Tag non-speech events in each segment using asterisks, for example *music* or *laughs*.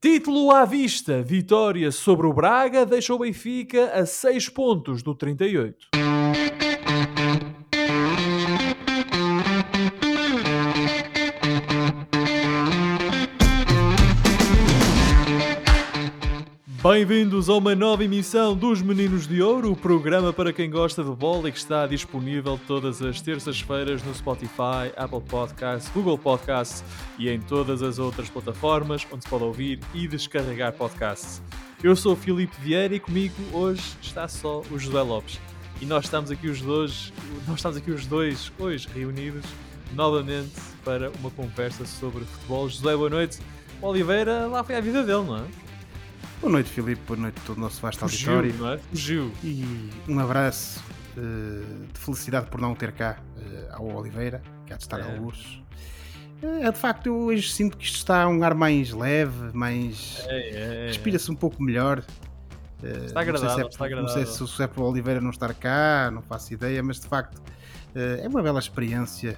Título à vista, vitória sobre o Braga deixa o Benfica a 6 pontos do 38. Bem-vindos a uma nova emissão dos Meninos de Ouro, o programa para quem gosta de bola e que está disponível todas as terças-feiras no Spotify, Apple Podcasts, Google Podcasts e em todas as outras plataformas onde se pode ouvir e descarregar podcasts. Eu sou o Filipe Vieira e comigo hoje está só o José Lopes. E nós estamos aqui os dois, nós estamos aqui os dois hoje reunidos novamente para uma conversa sobre futebol. José, boa noite. O Oliveira, lá foi a vida dele, não é? Boa noite, Filipe. Boa noite a todo o nosso vasto Fugiu, auditório. não é? Fugiu. E um abraço eh, de felicidade por não ter cá eh, ao Oliveira, que há de estar É. ao urso. Eh, de facto, eu hoje sinto que isto está a um ar mais leve, mais. É, é, é. Respira-se um pouco melhor. Eh, Está sei se agradável, é, está Não sei agradável. se, é para o Oliveira não estar cá, não faço ideia, mas de facto é uma bela experiência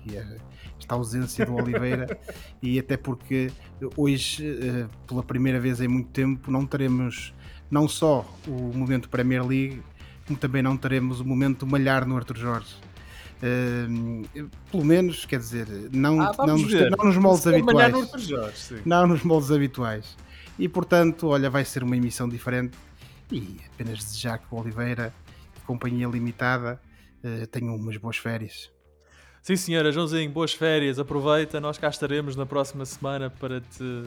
que é esta ausência do Oliveira e até porque hoje, eh, pela primeira vez em muito tempo, não teremos não só o momento Premier League, como também não teremos o momento Malhar no Arthur Jorge. Eh, pelo menos, quer dizer, não, Ah, não, nos, não nos moldes no habituais Jorge, não nos moldes habituais. E portanto, olha, vai ser uma emissão diferente e apenas desejar que o Oliveira, companhia limitada, eh, tenham umas boas férias. Sim, senhora, Joãozinho, boas férias, aproveita, nós cá estaremos na próxima semana para te,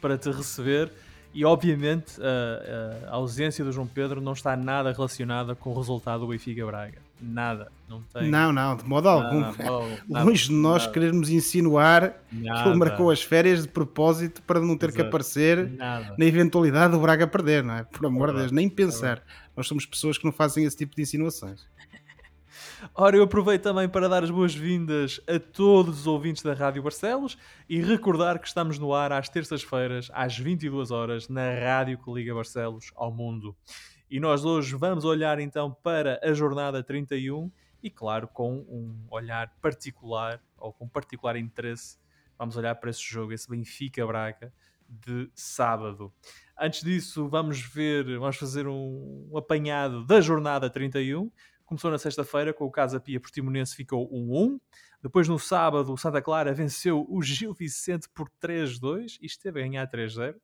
para te receber. E obviamente a, a- ausência do João Pedro não está nada relacionada com o resultado do Benfica Braga. Nada. Não tem. Não, não, de modo algum. nada, nada, *laughs* Longe de nós nada, querermos insinuar que ele marcou as férias de propósito para não ter que Exato. aparecer Nada. na eventualidade do Braga perder, não é? Por amor de Deus, nem pensar. Nós somos pessoas que não fazem esse tipo de insinuações. Ora, eu aproveito também para dar as boas-vindas a todos os ouvintes da Rádio Barcelos e recordar que estamos no ar às terças-feiras, às 22 horas, na rádio que liga Barcelos ao mundo. E nós hoje vamos olhar então para a jornada 31 e, claro, com um olhar particular ou com particular interesse, vamos olhar para esse jogo, esse Benfica-Braga de sábado. Antes disso, vamos ver, vamos fazer um, apanhado da jornada 31. Começou na sexta-feira com o Casa Pia Portimonense ficou 1-1. Depois no sábado o Santa Clara venceu o Gil Vicente por 3-2 e esteve a ganhar 3-0.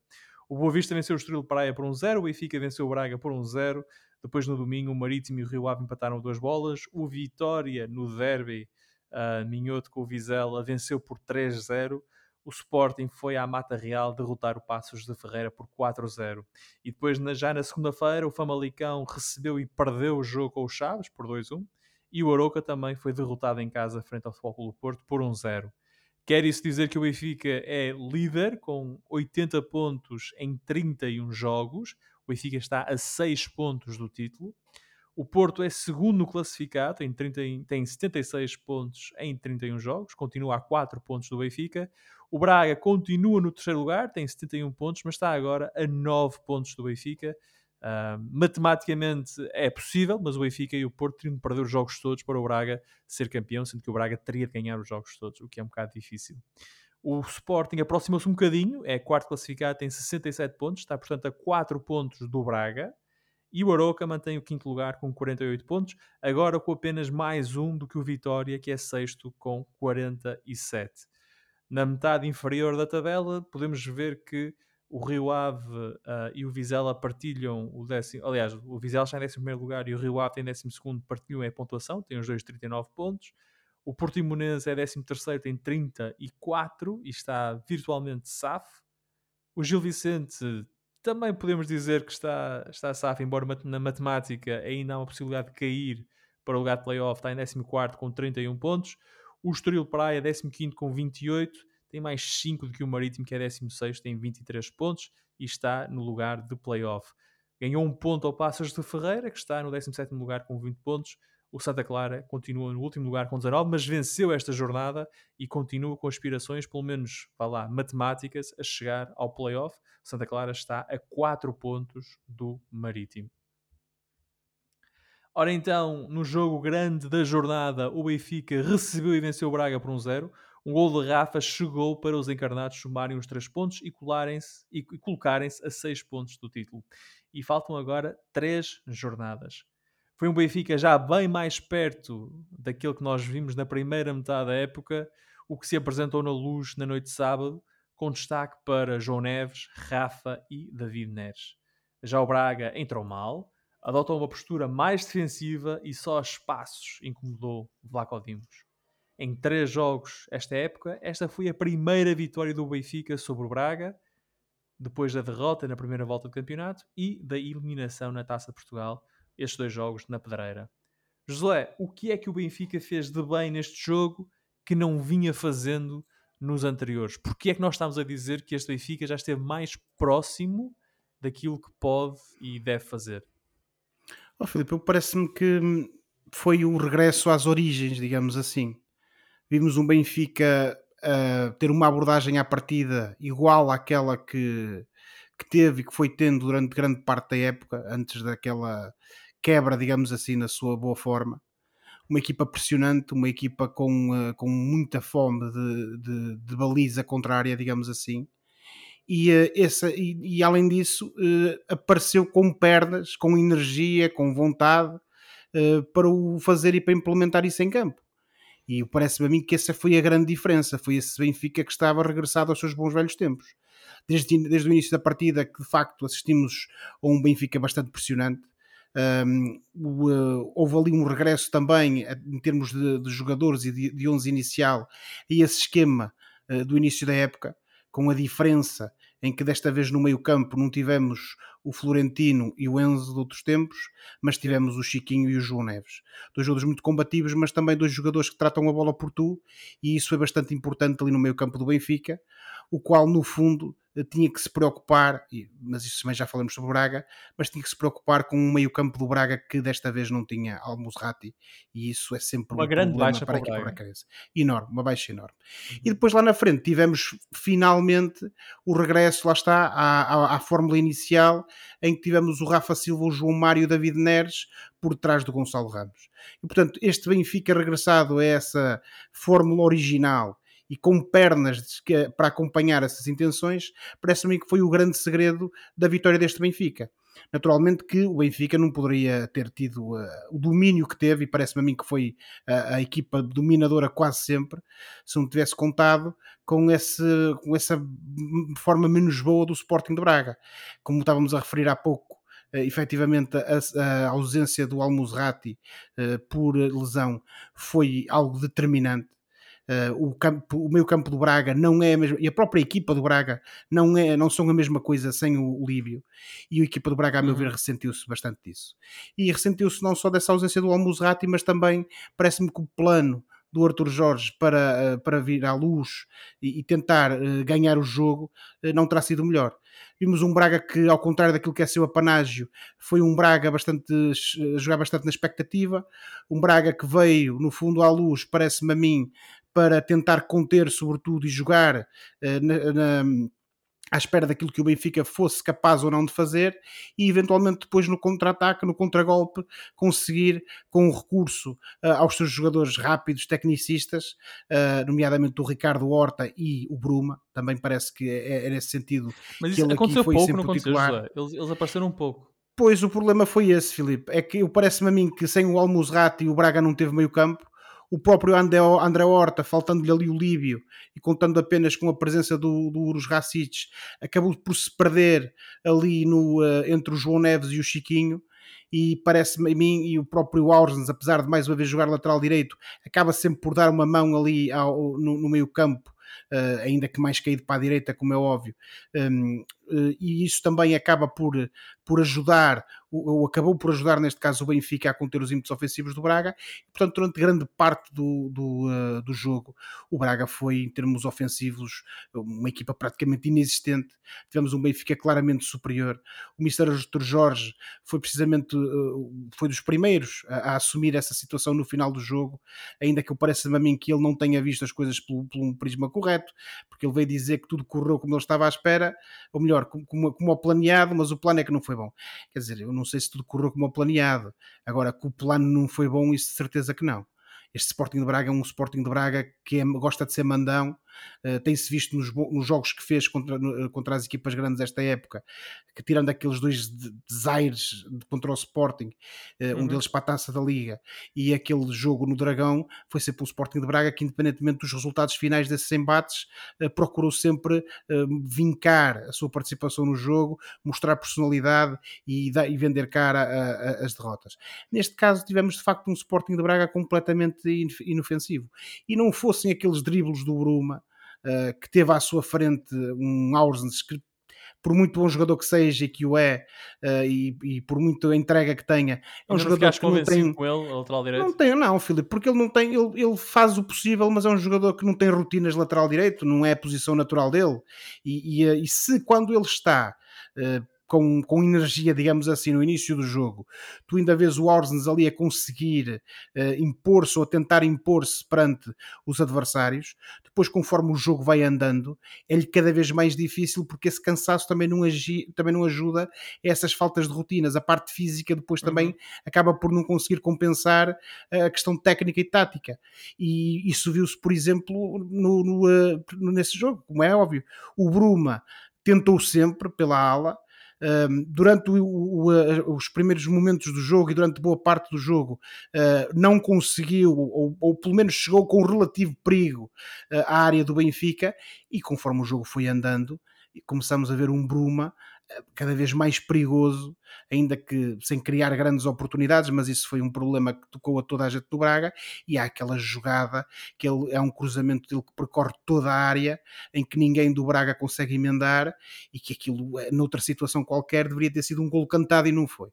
O Boa Vista venceu o Estoril Praia por 1-0. O Benfica venceu o Braga por 1-0. Depois no domingo o Marítimo e o Rio Ave empataram duas bolas. O Vitória no derby uh, Minhoto com o Vizela venceu por 3-0. O Sporting foi à Mata Real derrotar o Passos de Ferreira por 4-0. E depois, já na segunda-feira, o Famalicão recebeu e perdeu o jogo com o Chaves por 2-1. E o Aroca também foi derrotado em casa frente ao Futebol Clube Porto por 1-0. Quer isso dizer que o Benfica é líder com 80 pontos em 31 jogos. O Benfica está a 6 pontos do título. O Porto é segundo classificado, tem, 30, e- tem 76 pontos em 31 jogos, continua a 4 pontos do Benfica. O Braga continua no terceiro lugar, tem 71 pontos, mas está agora a 9 pontos do Benfica. Ah, matematicamente é possível, mas o Benfica e o Porto teriam de perder os jogos todos para o Braga ser campeão, sendo que o Braga teria de ganhar os jogos todos, o que é um bocado difícil. O Sporting aproximou-se um bocadinho, é quarto classificado, tem 67 pontos, está portanto a 4 pontos do Braga. E o Aroca mantém o quinto lugar com 48 pontos, agora com apenas mais um do que o Vitória, que é sexto com 47. Na metade inferior da tabela, podemos ver que o Rio Ave ah, e o Vizela partilham o décimo. Aliás, o Vizela está em décimo primeiro lugar e o Rio Ave tem décimo segundo, partilham a pontuação, tem os dois 39 pontos. O Portimonense é décimo terceiro, tem 34 e está virtualmente safo. O Gil Vicente também podemos dizer que está, está safo, embora na matemática ainda há uma possibilidade de cair para o lugar de playoff, está em 14 com 31 pontos. O Estoril Praia, 15 com 28, tem mais 5 do que o Marítimo, que é 16, tem 23 pontos e está no lugar de playoff. Ganhou um ponto ao Passos de Ferreira, que está no 17 lugar com 20 pontos. O Santa Clara continua no último lugar com 19, mas venceu esta jornada e continua com aspirações, pelo menos, vá lá, matemáticas, a chegar ao playoff. Santa Clara está a 4 pontos do Marítimo. Ora então, no jogo grande da jornada, o Benfica recebeu e venceu o Braga por 1-0. Um gol de Rafa chegou para os encarnados somarem os três pontos e, colarem-se, e, colocarem-se a seis pontos do título. E faltam agora três jornadas. Foi um Benfica já bem mais perto daquilo que nós vimos na primeira metade da época, o que se apresentou na luz na noite de sábado, com destaque para João Neves, Rafa e David Neres. Já o Braga entrou mal, adotou uma postura mais defensiva e só a espaços incomodou Vlaco Dimos. Em três jogos esta época, esta foi a primeira vitória do Benfica sobre o Braga, depois da derrota na primeira volta do campeonato e da eliminação na Taça de Portugal, estes dois jogos na Pedreira. José, o que é que o Benfica fez de bem neste jogo que não vinha fazendo nos anteriores? Porque é que nós estamos a dizer que este Benfica já esteve mais próximo daquilo que pode e deve fazer? Oh, Filipe, parece-me que foi o regresso às origens, digamos assim. Vimos um Benfica uh, ter uma abordagem à partida igual àquela que, que teve e que foi tendo durante grande parte da época, antes daquela quebra, digamos assim, na sua boa forma. Uma equipa pressionante, uma equipa com, uh, com muita fome de, de, de, baliza contrária, digamos assim. E, uh, essa, e, e além disso, uh, apareceu com pernas, com energia, com vontade para o fazer e para implementar isso em campo. E parece-me a mim que essa foi a grande diferença. Foi esse Benfica que estava regressado aos seus bons velhos tempos. Desde, desde o início da partida, que de facto assistimos a um Benfica bastante pressionante. Um, uh, houve ali um regresso também em termos de, de jogadores e de, de 11 inicial e esse esquema uh, do início da época, com a diferença em que desta vez no meio-campo não tivemos o Florentino e o Enzo de outros tempos, mas tivemos o Chiquinho e o João Neves. Dois jogadores muito combativos, mas também dois jogadores que tratam a bola por tu, e isso é bastante importante ali no meio-campo do Benfica, o qual no fundo tinha que se preocupar, mas isso também já falamos sobre o Braga, mas tinha que se preocupar com um meio-campo do Braga que desta vez não tinha Almusrati, e isso é sempre uma um grande baixa para a equipa bracarense. Enorme, uma baixa enorme. Uhum. E depois lá na frente tivemos finalmente o regresso, lá está, à, à, à fórmula inicial, em que tivemos o Rafa Silva, o João Mário e o David Neres por trás do Gonçalo Ramos. E portanto, este Benfica regressado a essa fórmula original e com pernas para acompanhar essas intenções, parece-me que foi o grande segredo da vitória deste Benfica. Naturalmente que o Benfica não poderia ter tido uh, o domínio que teve, e parece-me a mim que foi uh, a equipa dominadora quase sempre, se não tivesse contado com, esse, com essa forma menos boa do Sporting de Braga. Como estávamos a referir há pouco, uh, efetivamente a, a, ausência do Almuzrati uh, por lesão foi algo determinante Uh, o, campo, o meio campo do Braga não é a mesma, e a própria equipa do Braga não, é, não são a mesma coisa sem o, o Líbio, e a equipa do Braga, a meu uhum. ver, ressentiu-se bastante disso. E ressentiu-se não só dessa ausência do Almuzrati, mas também parece-me que o plano do Arthur Jorge para, eh, para vir à luz e, e tentar uh, ganhar o jogo uh, não terá sido melhor. Vimos um Braga que, ao contrário daquilo que é seu apanágio, foi um Braga bastante jogar bastante na expectativa, um Braga que veio, no fundo, à luz, parece-me a mim, para tentar conter, sobretudo, e jogar na, na à espera daquilo que o Benfica fosse capaz ou não de fazer e eventualmente depois no contra-ataque, no contragolpe, conseguir com o recurso uh, aos seus jogadores rápidos, tecnicistas, uh, nomeadamente o Ricardo Horta e o Bruma, também parece que é, é nesse sentido Mas isso aconteceu pouco, não titular. Eles, eles apareceram um pouco. Pois, o problema foi esse, Filipe. É que parece-me a mim que sem o Almuzrati o Braga não teve meio campo o próprio André, Horta, faltando-lhe ali o Líbio e contando apenas com a presença do, do Urus Racic, acabou por se perder ali no, uh, entre o João Neves e o Chiquinho. E parece-me a mim, e o próprio Aursens, apesar de mais uma vez jogar lateral direito, acaba sempre por dar uma mão ali ao, no, no meio campo uh, ainda que mais caído para a direita, como é óbvio, um, eh, e isso também acaba por, por ajudar, ou acabou por ajudar neste caso o Benfica a conter os ímpetos ofensivos do Braga, e, portanto durante grande parte do, do, uh, do jogo o Braga foi em termos ofensivos uma equipa praticamente inexistente, tivemos um Benfica claramente superior, o Mister Artur Jorge foi precisamente foi dos primeiros a, a, assumir essa situação no final do jogo, ainda que eu pareça-me a mim que ele não tenha visto as coisas pelo, pelo prisma correto, porque ele veio dizer que tudo correu como ele estava à espera, ou melhor, como, como ao planeado, mas o plano é que não foi bom. Quer dizer, eu não sei se tudo correu como ao planeado. Agora, que o plano não foi bom, isso de certeza que não. este Sporting de Braga é um Sporting de Braga que é, gosta de ser mandão, uh, tem-se visto nos, nos, jogos que fez contra, contra as equipas grandes desta época, que tirando aqueles dois desaires de, contra o Sporting, uh, um uhum. deles para a taça da Liga, e aquele jogo no Dragão, foi sempre um Sporting de Braga que, independentemente dos resultados finais desses embates, uh, procurou sempre vincar a sua participação no jogo, mostrar personalidade e, e vender cara a, a, as derrotas. Neste caso, tivemos de facto um Sporting de Braga completamente inofensivo. E não fossem aqueles dribles do Bruma, uh, que teve à sua frente um Aursens que por muito bom jogador que seja e que o é, uh, e, e, por muita entrega que tenha, é um jogador que não tem. com ele, lateral direito? Não tem, não, Filipe, porque ele não tem, ele, ele faz o possível, mas é um jogador que não tem rotinas lateral direito, não é a posição natural dele. E, e, eh, e se quando ele está. Uh, com, com energia, digamos assim, no início do jogo, tu ainda vês o Orsens ali a conseguir uh, impor-se ou a tentar impor-se perante os adversários, depois conforme o jogo vai andando, é-lhe cada vez mais difícil porque esse cansaço também não, agi, também não ajuda a essas faltas de rotinas. A parte física depois também uhum. acaba por não conseguir compensar a questão técnica e tática. E isso viu-se, por exemplo, no, no, uh, nesse jogo, como é óbvio. O Bruma tentou sempre pela ala, durante o, o, os primeiros momentos do jogo e durante boa parte do jogo uh, não conseguiu, ou, ou, pelo menos chegou com relativo perigo uh, à área do Benfica, e conforme o jogo foi andando, começamos a ver um Bruma cada vez mais perigoso, ainda que sem criar grandes oportunidades, mas isso foi um problema que tocou a toda a gente do Braga, e há aquela jogada que ele, é um cruzamento dele que percorre toda a área, em que ninguém do Braga consegue emendar, e que aquilo, eh, noutra situação qualquer, deveria ter sido um golo cantado e não foi.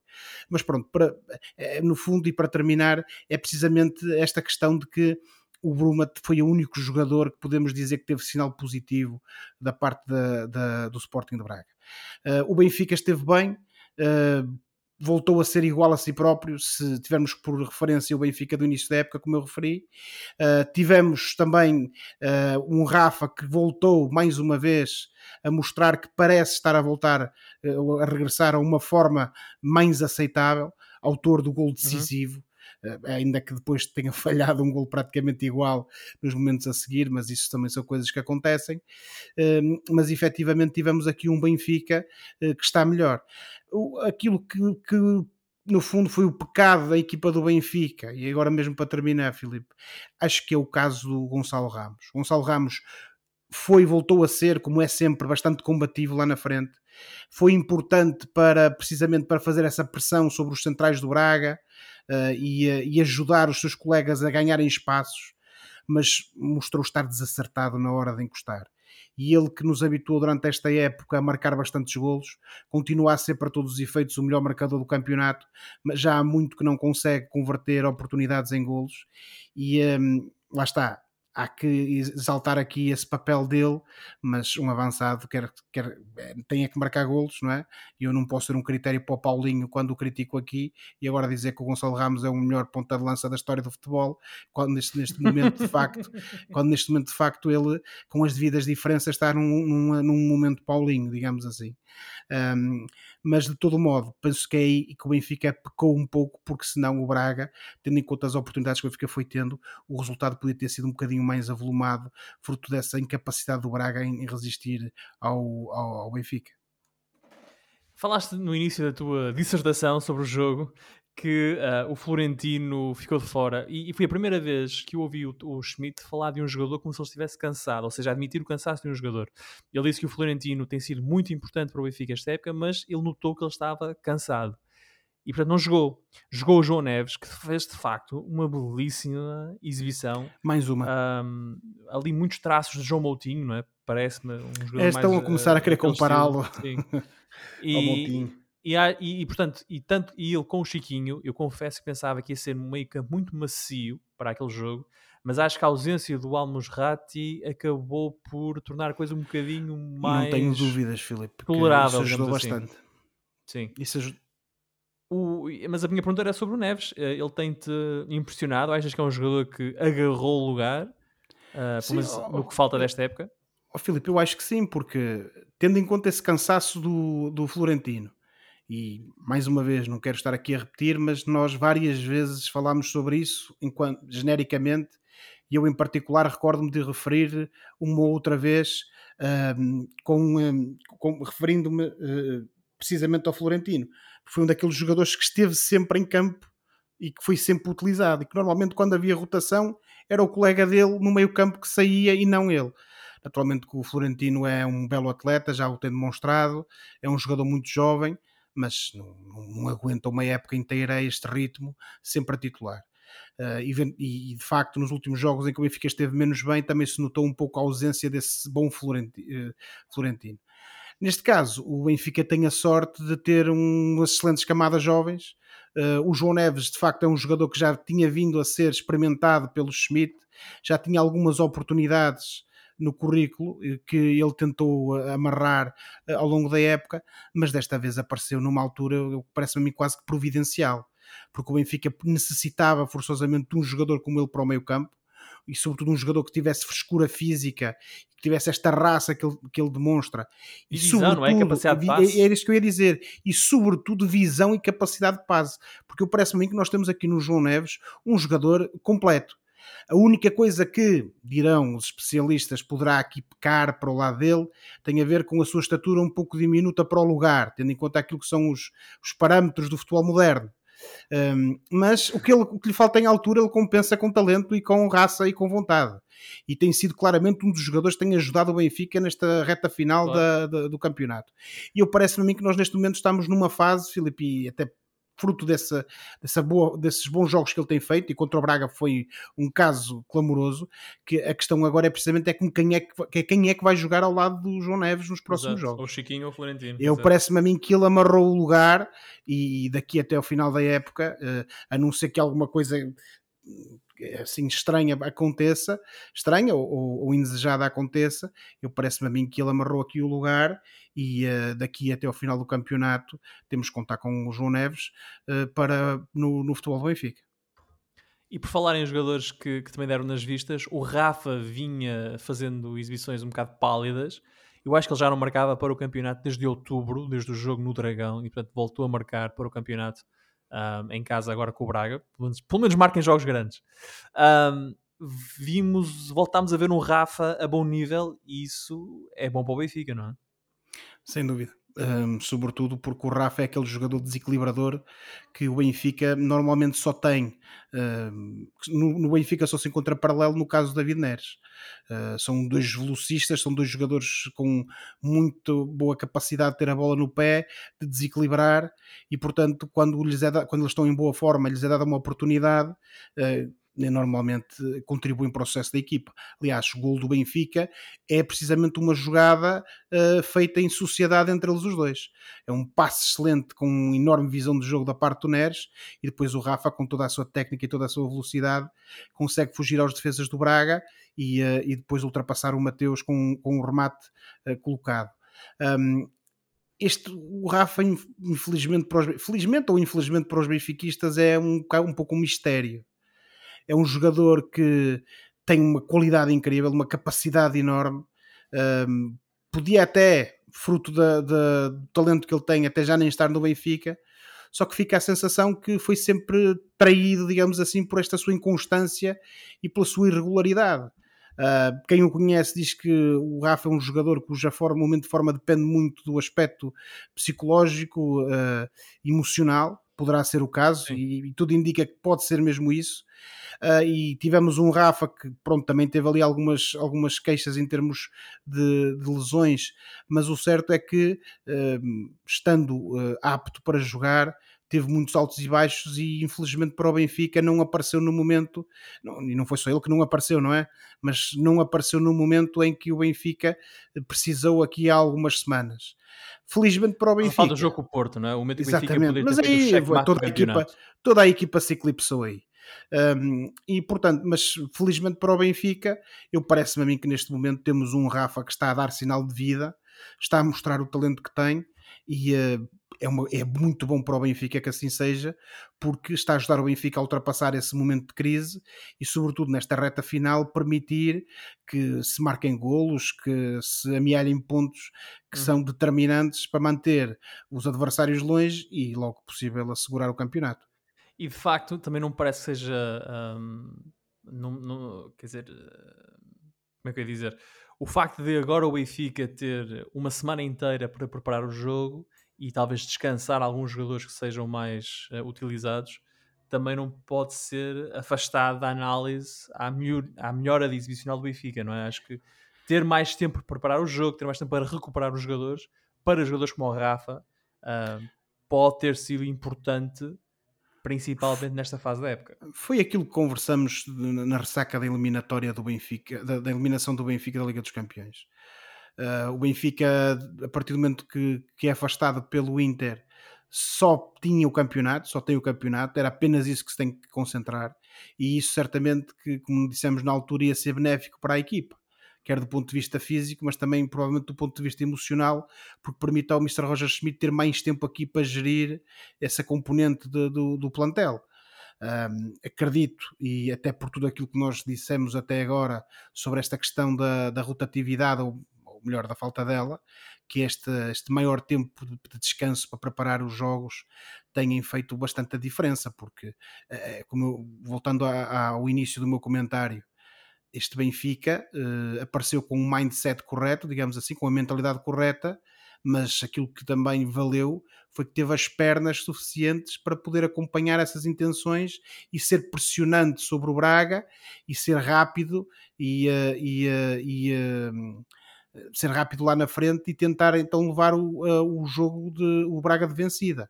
Mas pronto, para, eh, no fundo e para terminar, é precisamente esta questão de que o Bruma foi o único jogador que podemos dizer que teve sinal positivo da parte da, da, do Sporting de Braga. Uh, o Benfica esteve bem, uh, voltou a ser igual a si próprio, se tivermos por referência o Benfica do início da época, como eu referi. Uh, tivemos também um Rafa que voltou mais uma vez a mostrar que parece estar a voltar a regressar a uma forma mais aceitável, autor do gol uhum. decisivo. Uhum eh, ainda que depois tenha *laughs* falhado um gol praticamente igual nos momentos a seguir, mas isso também são coisas que acontecem. Ehm, mas efetivamente tivemos aqui um Benfica eh, que está melhor. Aquilo que, que no fundo foi o pecado da equipa do Benfica, e agora mesmo para terminar, Filipe, acho que é o caso do Gonçalo Ramos. Gonçalo Ramos foi voltou a ser, como é sempre, bastante combativo lá na frente. Foi importante para precisamente para fazer essa pressão sobre os centrais do Braga, uh, e, uh, e ajudar os seus colegas a ganharem espaços, mas mostrou estar desacertado na hora de encostar. E ele que nos habituou durante esta época a marcar bastantes golos, continua a ser para todos os efeitos o melhor marcador do campeonato, mas já há muito que não consegue converter oportunidades em golos. E um, lá está, há que exaltar aqui esse papel dele, mas um avançado quer, quer, eh, tem é que marcar golos, não é? E eu não posso ser um critério para o Paulinho quando o critico aqui e agora dizer que o Gonçalo Ramos é o melhor ponta de lança da história do futebol, quando neste, neste momento de facto, *laughs* quando neste momento de facto ele, com as devidas diferenças, está num, num, num momento Paulinho, digamos assim. Um, mas de todo modo, penso que é aí que o Benfica pecou um pouco, porque senão o Braga, tendo em conta as oportunidades que o Benfica foi tendo, o resultado podia ter sido um bocadinho mais avolumado, fruto dessa incapacidade do Braga em, resistir ao, ao, ao Benfica. Falaste no início da tua dissertação sobre o jogo que uh, o Florentino ficou de fora e, e, foi a primeira vez que eu ouvi o, o, Schmidt falar de um jogador como se ele estivesse cansado, ou seja, admitir o cansaço de um jogador. Ele disse que o Florentino tem sido muito importante para o Benfica esta época, mas ele notou que ele estava cansado e portanto não jogou. Jogou o João Neves, que fez de facto uma belíssima exibição. Mais uma. Um, ali muitos traços de João Moutinho, não é? Parece-me um jogador é, Estão mais, a começar uh, a querer compará-lo *laughs* ao Moutinho. E, e, e, portanto, e, tanto, e ele com o Chiquinho, eu confesso que pensava que ia ser um meio campo muito macio para aquele jogo, mas acho que a ausência do Almusrati acabou por tornar a coisa um bocadinho mais. Não tenho dúvidas, Filipe. Tolerável. Isso ajudou assim. bastante. Sim. Isso ajudou. O, mas a minha pergunta era sobre o Neves. Eh, ele tem-te impressionado? Achas que é um jogador que agarrou o lugar? Uh, sim, oh, no que falta desta época? Oh, Filipe, eu acho que sim, porque tendo em conta esse cansaço do, do Florentino, e mais uma vez não quero estar aqui a repetir, mas nós várias vezes falámos sobre isso enquanto, genericamente, e eu em particular recordo-me de referir uma outra vez um, com, um, com referindo-me uh, precisamente ao Florentino. Foi um daqueles jogadores que esteve sempre em campo e que foi sempre utilizado, e que normalmente quando havia rotação era o colega dele no meio campo que saía e não ele. Naturalmente que o Florentino é um belo atleta, já o tem demonstrado, é um jogador muito jovem, mas não, não aguenta uma época inteira a este ritmo, sempre a titular. Uh, e, e, de facto, nos últimos jogos em que o Benfica esteve menos bem, também se notou um pouco a ausência desse bom Florentino. Uh, Florentino. Neste caso, o Benfica tem a sorte de ter um, umas excelentes camadas jovens. Uh, o João Neves, de facto, é um jogador que já tinha vindo a ser experimentado pelo Schmidt, já tinha algumas oportunidades no currículo que ele tentou amarrar ao longo da época, mas desta vez apareceu numa altura, parece-me a mim quase que providencial porque o Benfica necessitava forçosamente de um jogador como ele para o meio campo e sobretudo um jogador que tivesse frescura física, que tivesse esta raça que ele, que ele demonstra. E, e visão, não é? Capacidade de passe. Era isso que eu ia dizer. E sobretudo visão e capacidade de passe. Porque eu parece-me que nós temos aqui no João Neves um jogador completo. A única coisa que, dirão os especialistas, poderá aqui pecar para o lado dele tem a ver com a sua estatura um pouco diminuta para o lugar, tendo em conta aquilo que são os, os parâmetros do futebol moderno. Um, mas o que, ele, o que lhe falta em altura ele compensa com talento e com raça e com vontade. E tem sido claramente um dos jogadores que tem ajudado o Benfica nesta reta final claro. da, da, do campeonato. E eu parece-me a mim que nós neste momento estamos numa fase, Filipe, e até fruto dessa, dessa boa, desses bons jogos que ele tem feito, e contra o Braga foi um caso clamoroso, que a questão agora é precisamente é com quem é que, quem é que vai jogar ao lado do João Neves nos próximos Exato. jogos. Ou Chiquinho ou Florentino. Eu parece-me a mim que ele amarrou o lugar e daqui até ao final da época, uh, a não ser que alguma coisa assim estranha aconteça, estranha ou, ou, indesejada aconteça, eu parece-me a mim que ele amarrou aqui o lugar e uh, daqui até ao final do campeonato temos que contar com o João Neves uh, para no, no futebol do Benfica. E por falar em jogadores que, que, também deram nas vistas, o Rafa vinha fazendo exibições um bocado pálidas. Eu acho que ele já não marcava para o campeonato desde outubro, desde o jogo no Dragão, e portanto voltou a marcar para o campeonato um, em casa agora com o Braga. Pelo menos, pelo menos marca em jogos grandes. Um, vimos, voltámos a ver um Rafa a bom nível e isso é bom para o Benfica, não é? Sem dúvida. Um, sobretudo porque o Rafa é aquele jogador desequilibrador que o Benfica normalmente só tem. Um, no, no, Benfica só se encontra paralelo no caso do David Neres. Uh, são dois velocistas, são dois jogadores com muito boa capacidade de ter a bola no pé, de desequilibrar e, portanto, quando, lhes é da, quando eles estão em boa forma, lhes é dada uma oportunidade. Uh, normalmente contribuem para o sucesso da equipa. Aliás, o gol do Benfica é precisamente uma jogada uh, feita em sociedade entre eles os dois. É um passe excelente com uma enorme visão de jogo da parte do Neres e depois o Rafa, com toda a sua técnica e toda a sua velocidade, consegue fugir aos defesas do Braga e, uh, e depois ultrapassar o Mateus com, com um remate uh, colocado. Um, este, o Rafa, infelizmente, para os, felizmente ou infelizmente para os benfiquistas, é um, um pouco um mistério é um jogador que tem uma qualidade incrível, uma capacidade enorme. Um, podia até, fruto da, da, do talento que ele tem, até já nem estar no Benfica, só que fica a sensação que foi sempre traído, digamos assim, por esta sua inconstância e pela sua irregularidade. Uh, quem o conhece diz que o Rafa é um jogador cuja forma, momento de forma depende muito do aspecto psicológico, uh, emocional, poderá ser o caso, e, e, tudo indica que pode ser mesmo isso. Uh, e tivemos um Rafa que pronto, também teve ali algumas, algumas queixas em termos de, de lesões, mas o certo é que uh, estando uh, apto para jogar teve muitos altos e baixos e infelizmente para o Benfica não apareceu no momento, não, e não foi só ele que não apareceu, não é? Mas não apareceu no momento em que o Benfica precisou aqui há algumas semanas. Felizmente para o Benfica. Falta o jogo com o Porto, não é? O momento Benfica mas aí toda a, equipa, toda a equipa se eclipsou aí. Um, e portanto, mas felizmente para o Benfica, eu parece-me a mim que neste momento temos um Rafa que está a dar sinal de vida, está a mostrar o talento que tem e uh, é, uma, é muito bom para o Benfica que assim seja, porque está a ajudar o Benfica a ultrapassar esse momento de crise e, sobretudo nesta reta final, permitir que se marquem golos, que se amealhem pontos que uhum. são determinantes para manter os adversários longe e, logo possível, assegurar o campeonato. E de facto, também não parece que seja. Um, não, não, quer dizer. Como é que eu ia dizer? O facto de agora o Benfica ter uma semana inteira para preparar o jogo e talvez descansar alguns jogadores que sejam mais uh, utilizados, também não pode ser afastado da análise à, melhor, à melhora exibicional do Benfica, não é? Acho que ter mais tempo para preparar o jogo, ter mais tempo para recuperar os jogadores, para jogadores como o Rafa, uh, pode ter sido importante, principalmente nesta fase da época. Foi aquilo que conversamos na ressaca da eliminatória do Benfica, da, da eliminação do Benfica da Liga dos Campeões. Uh, o Benfica, a partir do momento que, que é afastado pelo Inter, só tinha o campeonato, só tem o campeonato, era apenas isso que se tem que concentrar, e isso certamente que, como dissemos na altura, ia ser benéfico para a equipa, quer do ponto de vista físico, mas também provavelmente do ponto de vista emocional, porque permite ao Mr. Roger Schmidt ter mais tempo aqui para gerir essa componente de, do, do plantel. Um, acredito, e até por tudo aquilo que nós dissemos até agora sobre esta questão da, da rotatividade, ou melhor, da falta dela, que este, este maior tempo de descanso para preparar os jogos tenham feito bastante a diferença, porque, eh, como eu, voltando a, ao início do meu comentário, este Benfica uh, apareceu com um mindset correto, digamos assim, com a mentalidade correta, mas aquilo que também valeu foi que teve as pernas suficientes para poder acompanhar essas intenções e ser pressionante sobre o Braga e ser rápido e, uh, e, uh, e ser rápido lá na frente e tentar então levar o, o jogo de o Braga de vencida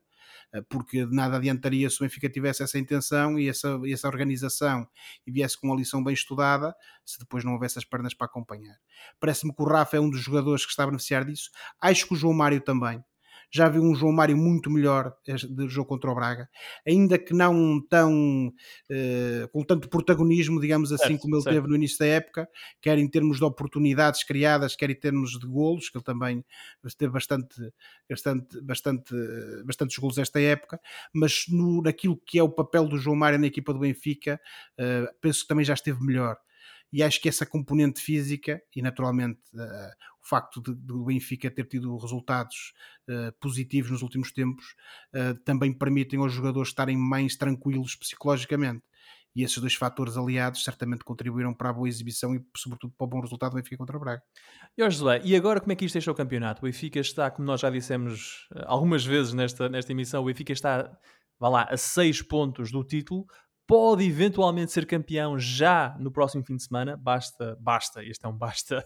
eh, porque nada adiantaria se o Benfica tivesse essa intenção e essa, essa organização e viesse com uma lição bem estudada, se depois não houvesse as pernas para acompanhar. Parece-me que o Rafa é um dos jogadores que está a beneficiar disso. Acho que o João Mário também já vi um João Mário muito melhor do jogo contra o Braga, ainda que não tão uh, com tanto protagonismo, digamos assim, certo, como ele certo. teve no início da época, quer em termos de oportunidades criadas, quer em termos de golos, que ele também teve bastante, bastante, bastante, bastantes golos esta época, mas no, naquilo que é o papel do João Mário na equipa do Benfica, uh, penso que também já esteve melhor e acho que essa componente física e naturalmente uh, o facto de, de, o Benfica ter tido resultados uh, positivos nos últimos tempos uh, também permitem aos jogadores estarem mais tranquilos psicologicamente e esses dois fatores aliados certamente contribuíram para a boa exibição e sobretudo para o bom resultado do Benfica contra o Braga. E José, e agora como é que isto deixa o campeonato? O Benfica está, como nós já dissemos algumas vezes nesta, nesta emissão, o Benfica está vá lá, a seis pontos do título, pode eventualmente ser campeão já no próximo fim de semana. Basta, basta, este é um basta,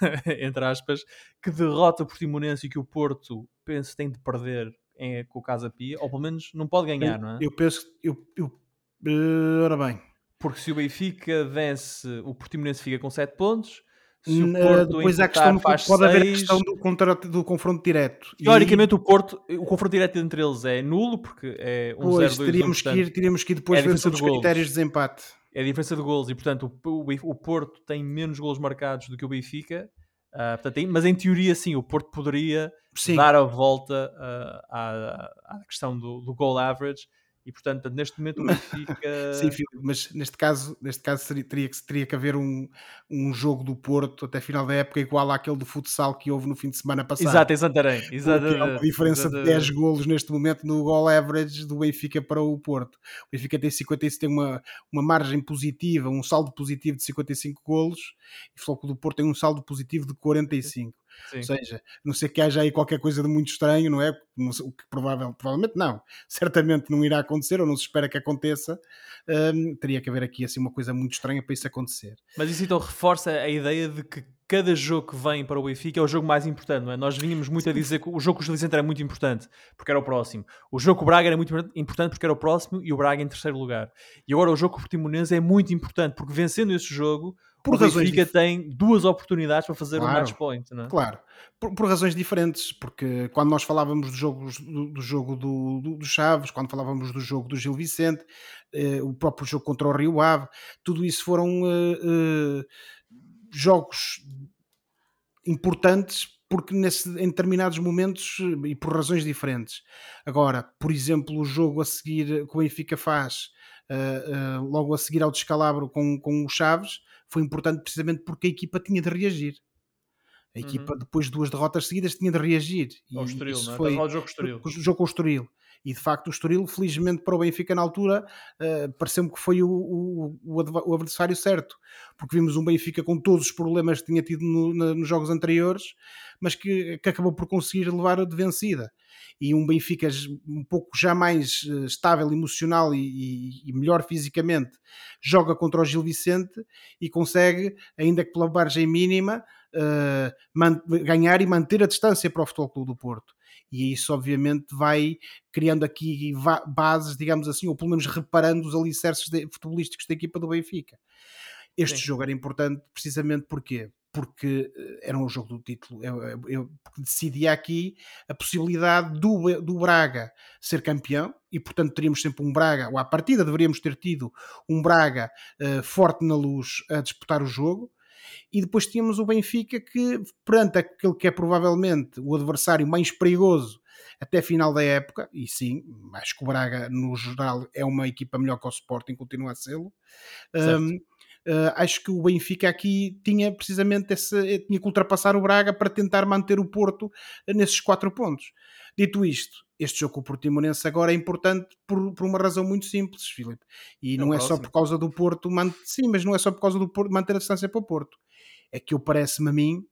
*laughs* entre aspas, que derrota o Portimonense e que o Porto, penso, tem de perder em, com o Casa Pia, ou pelo menos não pode ganhar, eu, não é? Eu penso, eu, eu, uh, ora bem. Porque se o Benfica vence, o Portimonense fica com 7 pontos depois há a questão pode seis... haver a questão do, contra, do confronto direto. Teoricamente, e... o Porto, o confronto direto entre eles é nulo, porque é um pois, 0 teríamos, 1, que ir, teríamos que ir depois é ver os critérios de desempate. É a diferença de golos e, portanto, o, o, o Porto tem menos golos marcados do que o Benfica. Uh, portanto, tem, mas em teoria, sim, o Porto poderia sim. dar a volta uh, à, à questão do, do goal average e portanto neste momento o Benfica *laughs* sim Filipe, mas neste caso neste caso seria, teria, que, teria que haver um, um jogo do Porto até final da época igual àquele do futsal que houve no fim de semana passado. Exato, em Santarém exato, é uma diferença de 10 golos neste momento no goal average do Benfica para o Porto. O Benfica tem 55, tem uma, uma margem positiva um saldo positivo de 55 golos e o Floco do Porto tem um saldo positivo de 45 Sim. Ou seja, não sei que haja aí qualquer coisa de muito estranho, não é? O que provável, provavelmente não, *laughs* certamente não irá acontecer, ou não se espera que aconteça. Um, teria que haver aqui assim uma coisa muito estranha para isso acontecer. Mas isso então reforça a ideia de que cada jogo que vem para o Benfica é o jogo mais importante, não é? Nós vínhamos muito a dizer que o jogo com o Gil Vicente era muito importante, porque era o próximo. O jogo com o Braga era muito importante porque era o próximo e o Braga em terceiro lugar. E agora o jogo com o Portimonense é muito importante, porque vencendo esse jogo, por o Benfica tem duas oportunidades para fazer claro, um match point, não é? Claro, por, por, razões diferentes, porque quando nós falávamos do jogo do, do jogo do, do, do, Chaves, quando falávamos do jogo do Gil Vicente, eh, o próprio jogo contra o Rio Ave, tudo isso foram eh, eh, jogos importantes porque nesse, em determinados momentos e por razões diferentes. Agora, por exemplo, o jogo a seguir que o Benfica faz, uh, uh, logo a seguir ao descalabro com, com o Chaves, foi importante precisamente porque a equipa tinha de reagir. A equipa, uhum. depois de duas derrotas seguidas, tinha de reagir. Ao Estoril, não é? Foi o jogo com o Estoril. E de facto, o Estoril, felizmente para o Benfica na altura, uh, pareceu-me que foi o, o, o, adversário certo, porque vimos um Benfica com todos os problemas que tinha tido no, na, nos jogos anteriores, mas que, que, acabou por conseguir levar de vencida. E um Benfica um pouco já mais uh, estável emocional e, e, melhor fisicamente joga contra o Gil Vicente e consegue, ainda que pela margem mínima, uh, ganhar e manter a distância para o Futebol Clube do Porto e isso obviamente vai criando aqui bases, digamos assim, ou pelo menos reparando os alicerces de, futebolísticos da equipa do Benfica. Este Sim. jogo era importante precisamente porque porque eh, era um jogo do título. Eu, eu, eu decidia aqui a possibilidade do, do Braga ser campeão e, portanto, teríamos sempre um Braga, ou à partida deveríamos ter tido um Braga uh, forte na luz a disputar o jogo e depois tínhamos o Benfica que, perante aquele que é provavelmente o adversário mais perigoso até final da época, e sim, acho que o Braga no geral é uma equipa melhor que o Sporting, continua a. Um, Uh, acho que o Benfica aqui tinha precisamente esse, tinha que ultrapassar o Braga para tentar manter o Porto nesses quatro pontos. Dito isto, este jogo com o Portimonense agora é importante por, por uma razão muito simples, Filipe. E não, não é só por causa do Porto, sim, mas não é só por causa do Porto manter a distância para o Porto. É que eu parece-me a mim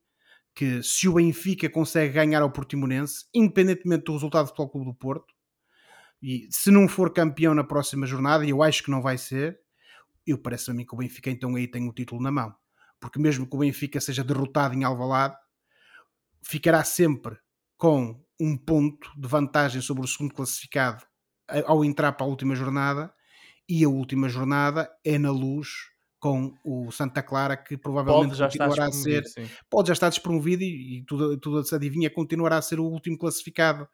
que se o Benfica consegue ganhar ao Portimonense, independentemente do resultado do Clube do Porto, e se não for campeão na próxima jornada, e eu acho que não vai ser, eu parece a mim que o Benfica então aí tem o título na mão. Porque mesmo que o Benfica seja derrotado em Alvalade, ficará sempre com um ponto de vantagem sobre o segundo classificado ao entrar para a última jornada e a última jornada é na luz com o Santa Clara que provavelmente continuará a ser sim. pode já estar despromovido e, e tudo, tudo se adivinha continuará a ser o último classificado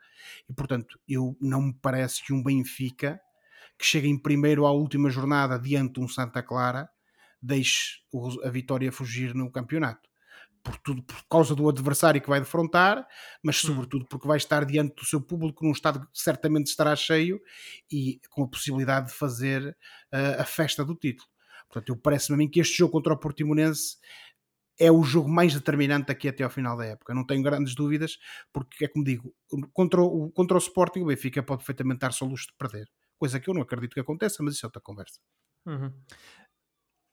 e portanto eu não me parece que um Benfica que chega em primeiro à última jornada diante de um Santa Clara deixe a vitória fugir no campeonato por, tudo, por causa do adversário que vai defrontar, mas hum. sobretudo porque vai estar diante do seu público num estado que certamente estará cheio e com a possibilidade de fazer uh, a festa do título. Portanto, eu parece-me a mim que este jogo contra o Portimonense é o jogo mais determinante aqui até ao final da época. Não tenho grandes dúvidas, porque é como digo, contra o, contra o Sporting o Benfica pode perfeitamente dar-se ao luxo de perder. Coisa que eu não acredito que aconteça, mas isso é outra conversa. Uhum.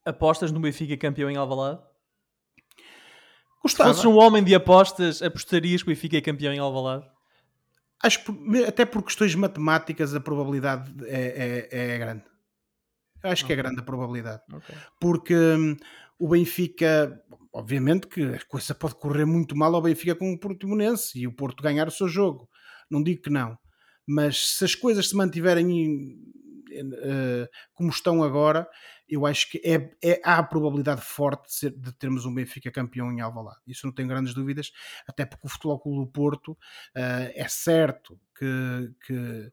Apostas no Benfica campeão em Alvalade? Gostava. Se fosses um homem de apostas, apostarias que o Benfica é campeão em Alvalade? Acho que, até por questões matemáticas, a probabilidade é, é, é grande. Acho okay. que é grande a probabilidade. Okay. Porque hum, o Benfica, obviamente que a coisa pode correr muito mal ao Benfica com o Portimonense e o Porto ganhar o seu jogo. Não digo que não. Mas se as coisas se mantiverem uh, como estão agora, eu acho que é, é, há a probabilidade forte de, ser, de, termos um Benfica campeão em Alvalade. Isso não tenho grandes dúvidas, até porque o Futebol Clube do Porto uh, é certo que, que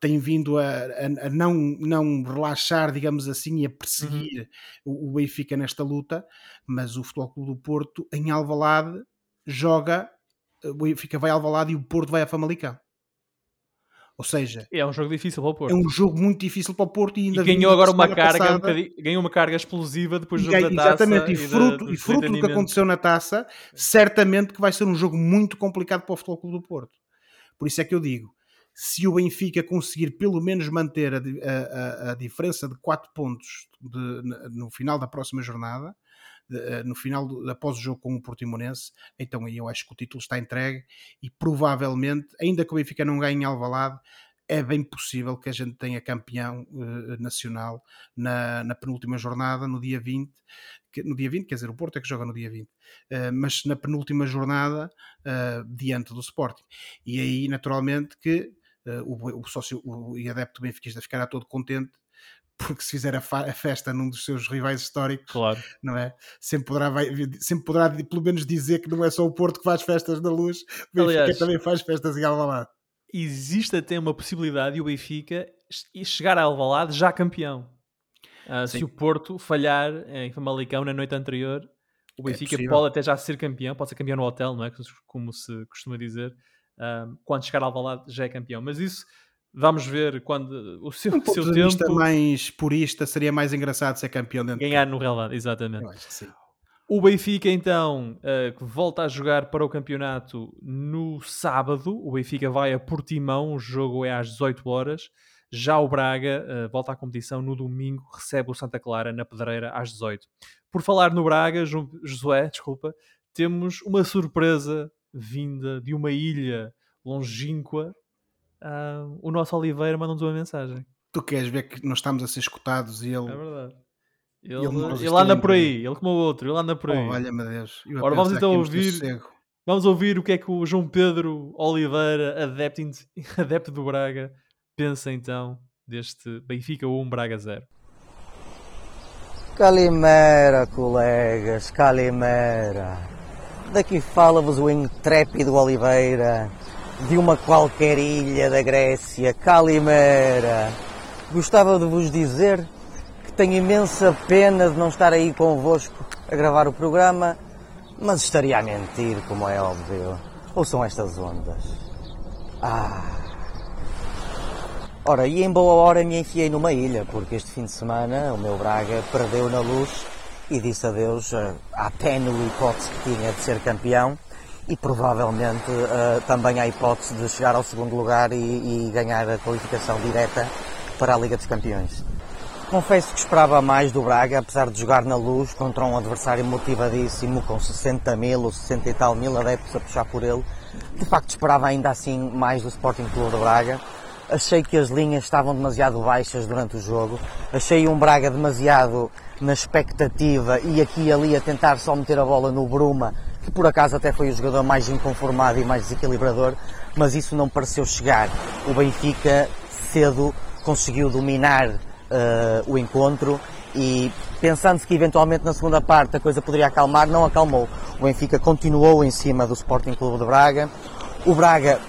tem vindo a, a, a, não, não relaxar, digamos assim, e a perseguir uhum. o, o, Benfica nesta luta, mas o Futebol Clube do Porto em Alvalade joga, o Benfica vai a Alvalade e o Porto vai a Famalicão. Ou seja, é um jogo difícil para o Porto. É um jogo muito difícil para o Porto e ainda e ganhou agora uma carga, passada, um ganhou uma carga explosiva depois do jogo da taça. Exatamente, e, fruto, e, e fruto do que aconteceu na taça, certamente que vai ser um jogo muito complicado para o Futebol Clube do Porto. Por isso é que eu digo, se o Benfica conseguir pelo menos manter a, a, a diferença de 4 pontos de, no final da próxima jornada, no final, após o jogo com o Portimonense, então aí eu acho que o título está entregue e provavelmente, ainda que o Benfica não ganhe em Alvalade, é bem possível que a gente tenha campeão uh, nacional na, na, penúltima jornada, no dia 20, que, no dia 20, quer dizer, o Porto é que joga no dia 20, uh, mas na penúltima jornada diante do Sporting. E aí, naturalmente, que o, o, sócio e adepto Benfica ficará todo contente porque se fizer a, a, festa num dos seus rivais históricos, claro. não é? Sempre poderá, vai, sempre poderá pelo menos dizer que não é só o Porto que faz festas na luz, o Benfica Aliás, também faz festas em Alvalade. Existe até uma possibilidade de o Benfica chegar a Alvalade já campeão. Uh, se o Porto falhar em Famalicão na noite anterior, O Benfica é pode até já ser campeão, pode ser campeão no hotel, não é? Como se costuma dizer. Um, quando chegar ao Alvalade já é campeão. Mas isso vamos ver quando o seu, um seu tempo... vista mais purista, seria mais engraçado ser campeão dentro Ganhar no relevado, exatamente. Eu acho que sim. O Benfica, então, uh, volta a jogar para o campeonato no sábado. O Benfica vai a Portimão, o jogo é às 18 horas. Já o Braga uh, volta à competição no domingo, recebe o Santa Clara na Pedreira às 18. Por falar no Braga, Josué, desculpa, temos uma surpresa vinda de uma ilha longínqua. Uh, o nosso Oliveira mandou-nos uma mensagem. Tu queres ver que nós estamos a ser escutados e ele. É verdade ele, ele, ele anda por aí, ele como o outro, ele anda por aí. Oh, olha-me Deus. Ora, vamos então ouvir. Vamos ouvir o que é que o João Pedro Oliveira, adepto, *laughs* adepto do Braga, pensa então deste Benfica 1 Braga 0. Calimera, colegas, Calimera. Daqui fala-vos o intrépido Oliveira, de uma qualquer ilha da Grécia, Calimera. Gostava de vos dizer tenho imensa pena de não estar aí convosco a gravar o programa, mas estaria a mentir, como é óbvio. Ou são estas ondas? Ah! Ora, e em boa hora me enfiei numa ilha, porque este fim de semana o meu Braga perdeu na luz e disse adeus à ténue hipótese que tinha de ser campeão e provavelmente uh, também à hipótese de chegar ao segundo lugar e, e ganhar a qualificação direta para a Liga dos Campeões. Confesso que esperava mais do Braga, apesar de jogar na luz contra um adversário motivadíssimo, com 60 mil ou 60 e tal mil adeptos a puxar por ele. De facto, esperava ainda assim mais do Sporting Clube de Braga. Achei que as linhas estavam demasiado baixas durante o jogo. Achei um Braga demasiado na expectativa e aqui e ali a tentar só meter a bola no Bruma, que por acaso até foi o jogador mais inconformado e mais desequilibrador, mas isso não pareceu chegar. O Benfica cedo conseguiu dominar uh, o encontro e pensando-se que eventualmente na segunda parte a coisa poderia acalmar, não acalmou. O Benfica continuou em cima do Sporting Clube de Braga. O Braga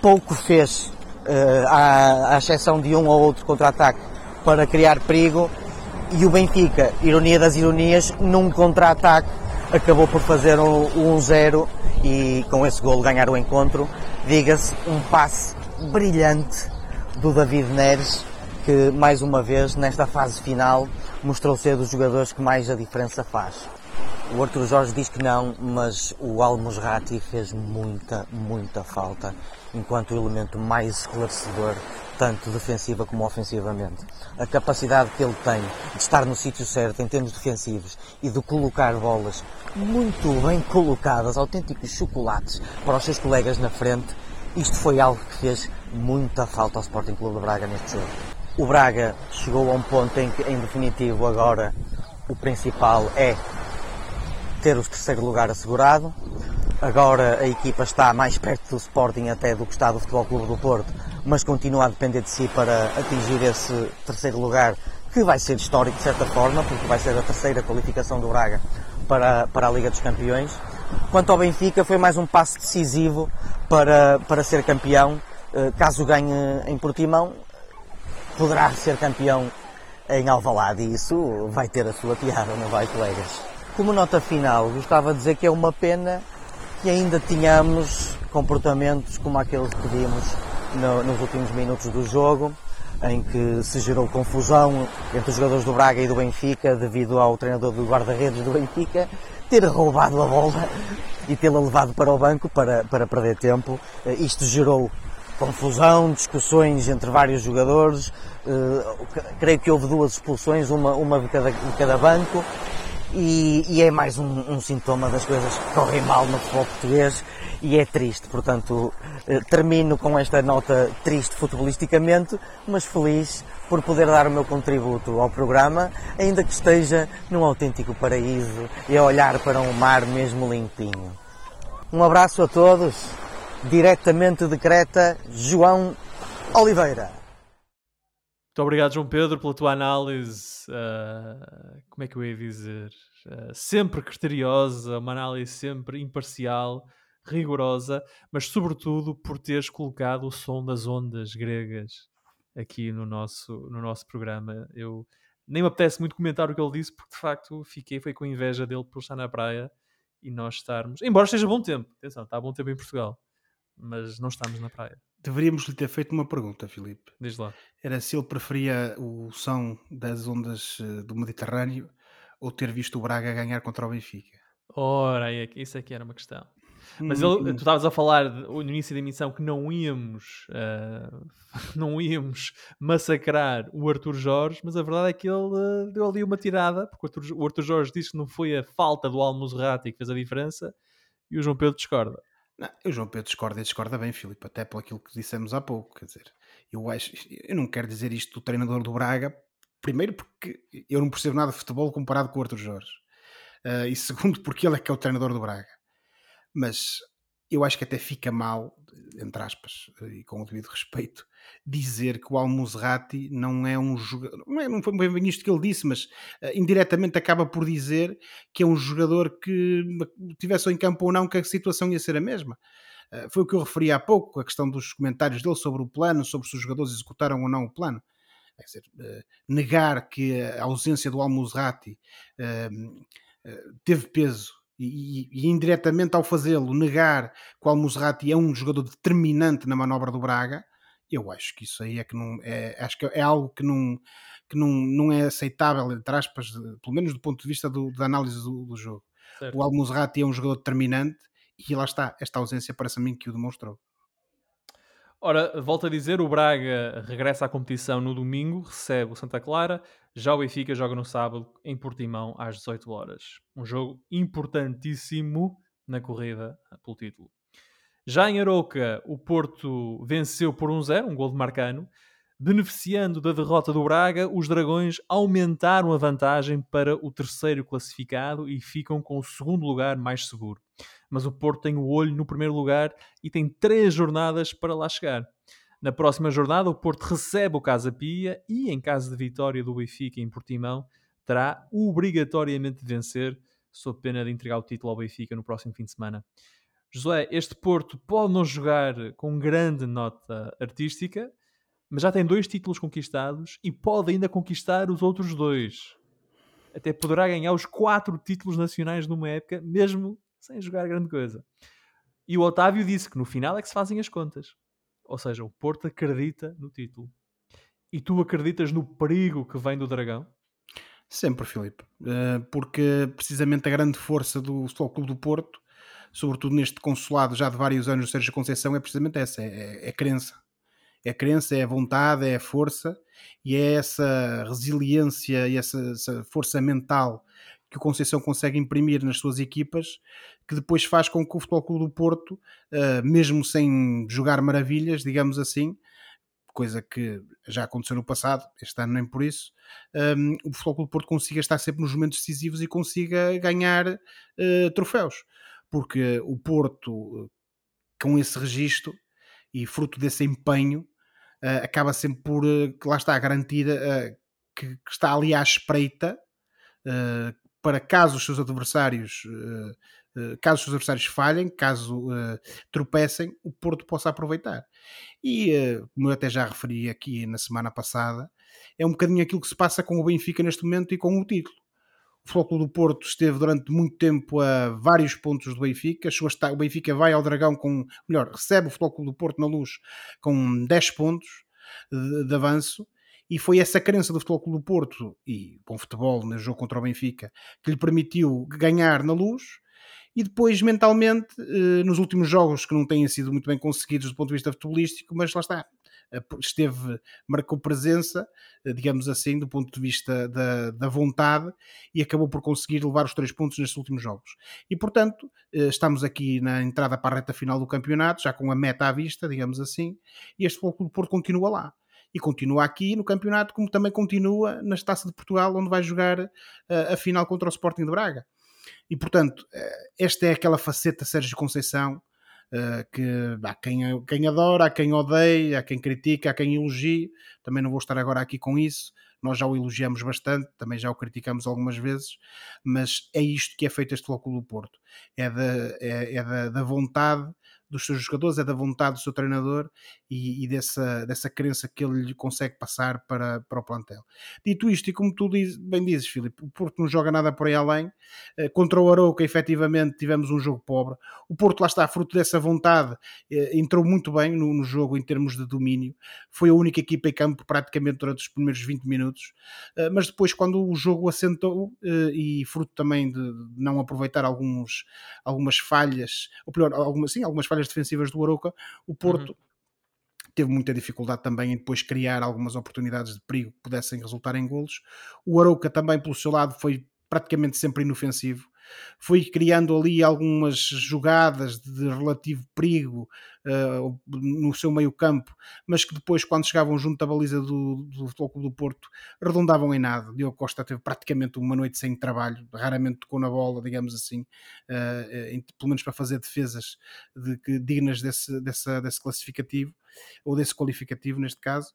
pouco fez, uh, à, à exceção de um ou outro contra-ataque, para criar perigo. E o Benfica, ironia das ironias, num contra-ataque acabou por fazer um 1-0 e com esse gol ganhar o encontro. Diga-se, um passe brilhante do David Neres que mais uma vez nesta fase final mostrou ser dos jogadores que mais a diferença faz. O Arthur Jorge diz que não, mas o Almusrati fez muita, muita falta enquanto elemento mais esclarecedor, tanto defensiva como ofensivamente. A capacidade que ele tem de estar no sítio certo em termos defensivos e de colocar bolas muito bem colocadas, autênticos chocolates para os seus colegas na frente, isto foi algo que fez muita falta ao Sporting Clube de Braga neste jogo. O Braga chegou a um ponto em que, em definitivo, agora o principal é ter o terceiro lugar assegurado. Agora a equipa está mais perto do Sporting até do que está do Futebol Clube do Porto, mas continua a depender de si para atingir esse terceiro lugar, que vai ser histórico de certa forma, porque vai ser a terceira qualificação do Braga para, para a Liga dos Campeões. Quanto ao Benfica, foi mais um passo decisivo para, para ser campeão. Eh, caso ganhe em Portimão, poderá ser campeão em Alvalade e isso vai ter a sua piada, não vai, colegas? Como nota final, gostava de dizer que é uma pena que ainda tenhamos comportamentos como aqueles que vimos no, nos últimos minutos do jogo, em que se gerou confusão entre os jogadores do Braga e do Benfica devido ao treinador do guarda-redes do Benfica ter roubado a bola e tê-la levado para o banco para, para perder tempo. Isto gerou confusão, discussões entre vários jogadores. Uh, creio que houve duas expulsões, uma, uma de, cada, de cada banco. E, e é mais um, um, sintoma das coisas que correm mal no futebol português e é triste. Portanto, uh, termino com esta nota triste futebolisticamente, mas feliz por poder dar o meu contributo ao programa, ainda que esteja num autêntico paraíso e a olhar para um mar mesmo limpinho. Um abraço a todos diretamente de Creta, João Oliveira. Muito obrigado, João Pedro, pela tua análise. Uh, como é que eu ia dizer? Uh, sempre criteriosa, uma análise sempre imparcial, rigorosa, mas sobretudo por teres colocado o som das ondas gregas aqui no nosso, no nosso programa. Eu nem me apetece muito comentar o que ele disse, porque de facto fiquei foi com inveja dele por estar na praia e nós estarmos. Embora esteja bom tempo, atenção, está bom tempo em Portugal, mas não estamos na praia. Deveríamos lhe ter feito uma pergunta, Filipe. Diz lá. Era se ele preferia o som das ondas eh, do Mediterrâneo ou ter visto o Braga ganhar contra o Benfica. Ora, é que- isso aqui era uma questão. Mas Hum, ele- tu estavas a falar no início da emissão que não íamos, ah, *laughs* não íamos massacrar o Arthur Jorge, mas a verdade é que ele ah, deu ali uma tirada, porque o Arthur, o Arthur Jorge disse que não foi a falta do Almozerati que fez a diferença e o João Pedro discorda. Não, o João Pedro discorda e discorda bem, Filipe, até pelo aquilo que dissemos há pouco. Quer dizer, eu acho, eu não quero dizer isto do treinador do Braga, primeiro porque eu não percebo nada de futebol comparado com o Arthur Jorge, Ah, e segundo porque ele é que é o treinador do Braga. Mas eu acho que até fica mal, entre aspas, e com o devido respeito, dizer que o Almozerati não é um jogador. Não, é, não foi bem isto que ele disse, mas ah, indiretamente acaba por dizer que é um jogador que tivesse em campo ou não, que a situação ia ser a mesma. Uh, foi o que eu referi há pouco, a questão dos comentários dele sobre o plano, sobre se os jogadores executaram ou não o plano. Quer dizer, uh, negar que a ausência do Almozerati uh, teve peso e, e, indiretamente ao fazê-lo negar que o Almozerati é um jogador determinante na manobra do Braga, eu acho que isso aí é que não é, acho que é algo que não que não, não é aceitável, entre aspas, pelo menos do ponto de vista do, da análise do, do jogo. Certo. O Almozerati é um jogador determinante e lá está, esta ausência parece a mim que o demonstrou. Ora, volto a dizer, o Braga regressa à competição no domingo, recebe o Santa Clara, já o Benfica joga no sábado em Portimão às 18 horas. Um jogo importantíssimo na corrida pelo título. Já em Aroca, o Porto venceu por 1-0, um, gol de Marcano. Beneficiando da derrota do Braga, os Dragões aumentaram a vantagem para o terceiro classificado e ficam com o segundo lugar mais seguro. Mas o Porto tem o olho no primeiro lugar e tem três jornadas para lá chegar. Na próxima jornada, o Porto recebe o Casa Pia e, em caso de vitória do Benfica em Portimão, terá obrigatoriamente de vencer, sob pena de entregar o título ao Benfica no próximo fim de semana. José, este Porto pode não jogar com grande nota artística, mas já tem dois títulos conquistados e pode ainda conquistar os outros dois. Até poderá ganhar os quatro títulos nacionais numa época, mesmo sem jogar grande coisa. E o Otávio disse que no final é que se fazem as contas. Ou seja, o Porto acredita no título. E tu acreditas no perigo que vem do Dragão? Sempre, Filipe. Porque precisamente a grande força do Futebol Clube do Porto, sobretudo neste consulado já de vários anos do Sérgio Conceição, é precisamente essa: é, é a crença. É a crença, é vontade, é força e é essa resiliência e essa, essa força mental que o Conceição consegue imprimir nas suas equipas, que depois faz com que o Futebol Clube do Porto, uh, mesmo sem jogar maravilhas, digamos assim, coisa que já aconteceu no passado, este ano nem por isso, um, o Futebol Clube do Porto consiga estar sempre nos momentos decisivos e consiga ganhar uh, troféus. Porque o Porto, com esse registro e fruto desse empenho, uh, acaba sempre por, lá está, garantir que, que, está ali à espreita para caso os seus adversários caso os seus adversários falhem, caso uh, tropecem, o Porto possa aproveitar. E, uh, como eu até já referi aqui na semana passada, é um bocadinho aquilo que se passa com o Benfica neste momento e com o título. O Futebol do Porto esteve durante muito tempo a vários pontos do Benfica, o Benfica vai ao Dragão com, melhor, recebe o Futebol do Porto na luz com 10 pontos de, de avanço, e foi essa crença do Futebol do Porto e bom futebol no jogo contra o Benfica que lhe permitiu ganhar na luz e depois mentalmente nos últimos jogos que não têm sido muito bem conseguidos do ponto de vista futebolístico, mas lá está esteve, marcou presença digamos assim, do ponto de vista da, da vontade e acabou por conseguir levar os três pontos nestes últimos jogos e portanto estamos aqui na entrada para a reta final do campeonato, já com a meta à vista digamos assim, e este Futebol Clube Porto continua lá e continua aqui no campeonato, como também continua na Taça de Portugal, onde vai jogar a final contra o Sporting de Braga. E portanto, uh, esta é aquela faceta Sérgio Conceição uh, que há quem, quem adora, há quem odeia, há quem critica, há quem elogia. Também não vou estar agora aqui com isso. Nós já o elogiamos bastante, também já o criticamos algumas vezes, mas é isto que é feito este Futebol do Porto. É, da, é, é da, da vontade dos seus jogadores, é da vontade do seu treinador e, e dessa, dessa crença que ele lhe consegue passar para, para o plantel. Dito isto, e como tu diz, bem dizes, Filipe, o Porto não joga nada por aí além. Eh, contra o Arouca, efetivamente, tivemos um jogo pobre. O Porto, lá está, fruto dessa vontade, eh, entrou muito bem no, no jogo em termos de domínio. Foi a única equipa em campo praticamente durante os primeiros 20 minutos. Eh, mas depois, quando o jogo assentou, e fruto também de não aproveitar alguns, algumas falhas, ou pior, algumas, sim, algumas falhas defensivas do Arouca, o Porto. Uhum teve muita dificuldade também em depois criar algumas oportunidades de perigo que pudessem resultar em golos. O Arouca também, pelo seu lado, foi praticamente sempre inofensivo foi criando ali algumas jogadas de relativo perigo uh, no seu meio campo, mas que depois, quando chegavam junto à baliza do, do Futebol Clube do Porto, redondavam em nada. Diogo Costa teve praticamente uma noite sem trabalho, raramente tocou na bola, digamos assim, uh, pelo menos para fazer defesas de, que, dignas desse, dessa, desse classificativo ou desse qualificativo neste caso,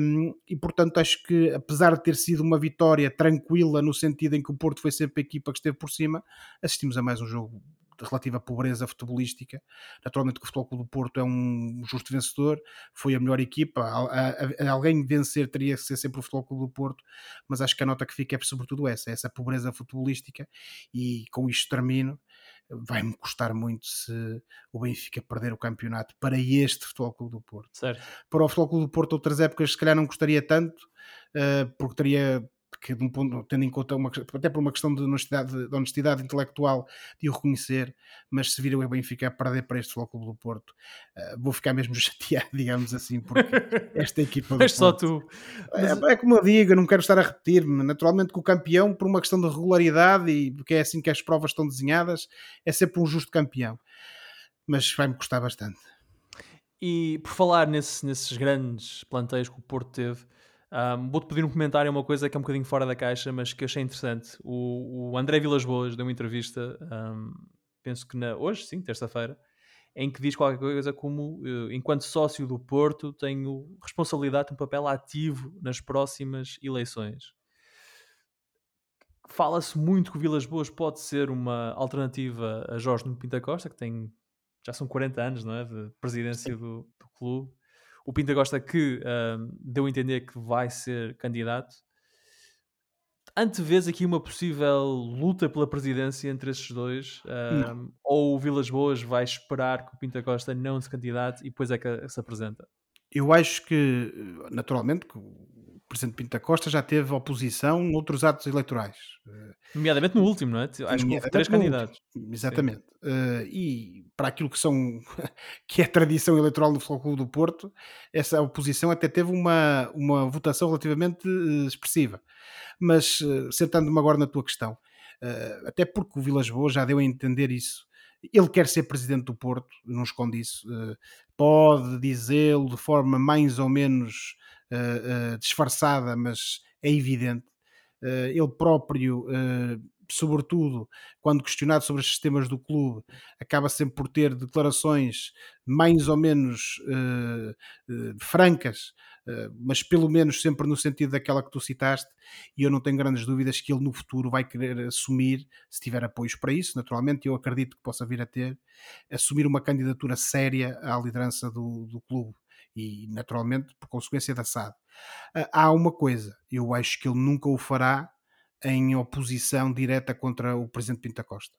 um, e portanto acho que apesar de ter sido uma vitória tranquila no sentido em que o Porto foi sempre a equipa que esteve por cima, assistimos a mais um jogo de relativa pobreza futebolística. Naturalmente que o Futebol Clube do Porto é um justo vencedor, foi a melhor equipa. A alguém vencer teria que ser sempre o Futebol Clube do Porto, mas acho que a nota que fica é sobretudo essa, essa pobreza futebolística e com isto termino. Vai-me custar muito se o Benfica perder o campeonato para este Futebol Clube do Porto. Certo. Para o Futebol Clube do Porto, outras épocas, se calhar não gostaria tanto, uh, porque teria que de um ponto, tendo em conta uma, até por uma questão de honestidade, de honestidade intelectual de o reconhecer, mas se vir o Benfica a perder para este Futebol do Porto, uh, vou ficar mesmo *laughs* chateado, digamos assim, porque esta equipa Mas só tu. Mas... É, é, como eu digo, eu não quero estar a repetir-me. Naturalmente que o campeão, por uma questão de regularidade e porque é assim que as provas estão desenhadas, é sempre um justo campeão. Mas vai-me custar bastante. E por falar nesse, nesses grandes planteios que o Porto teve, um, Vou-te pedir um comentário, uma coisa que é um bocadinho fora da caixa, mas que achei interessante. O, o André Vilas Boas deu uma entrevista, um, penso que na, hoje, sim, terça-feira, em que diz qualquer coisa como, uh, enquanto sócio do Porto, tenho responsabilidade, um papel ativo nas próximas eleições. Fala-se muito que o Vilas Boas pode ser uma alternativa a Jorge Nuno Pinta Costa, que tem já são 40 anos não é, de presidência do, do clube o Pinta Costa que uh, deu a entender que vai ser candidato. Antevês aqui uma possível luta pela presidência entre esses dois? Uh, ou o Vilas Boas vai esperar que o Pinta Costa não se candidate e depois é que se apresenta? Eu acho que, naturalmente, que o Presidente Pinta Costa já teve oposição noutros atos eleitorais. Nomeadamente no último, não é? Acho que houve três candidatos. Último. Exatamente. Uh, e para aquilo que são *laughs* que é a tradição eleitoral do Futebol Clube do Porto, essa oposição até teve uma, uma votação relativamente uh, expressiva. Mas uh, sentando-me agora na tua questão, até porque o Vilas Boas já deu a entender isso. Ele quer ser presidente do Porto, não esconde isso. pode dizê-lo de forma mais ou menos disfarçada, mas é evidente eh, ele próprio, eh, sobretudo quando questionado sobre os sistemas do clube, acaba sempre por ter declarações mais ou menos eh, francas, mas pelo menos sempre no sentido daquela que tu citaste, e eu não tenho grandes dúvidas que ele no futuro vai querer assumir, se tiver apoios para isso, naturalmente, eu acredito que possa vir a ter, assumir uma candidatura séria à liderança do, do clube e naturalmente por consequência da SAD. Ah, há uma coisa, eu acho que ele nunca o fará em oposição direta contra o Presidente Pinta Costa.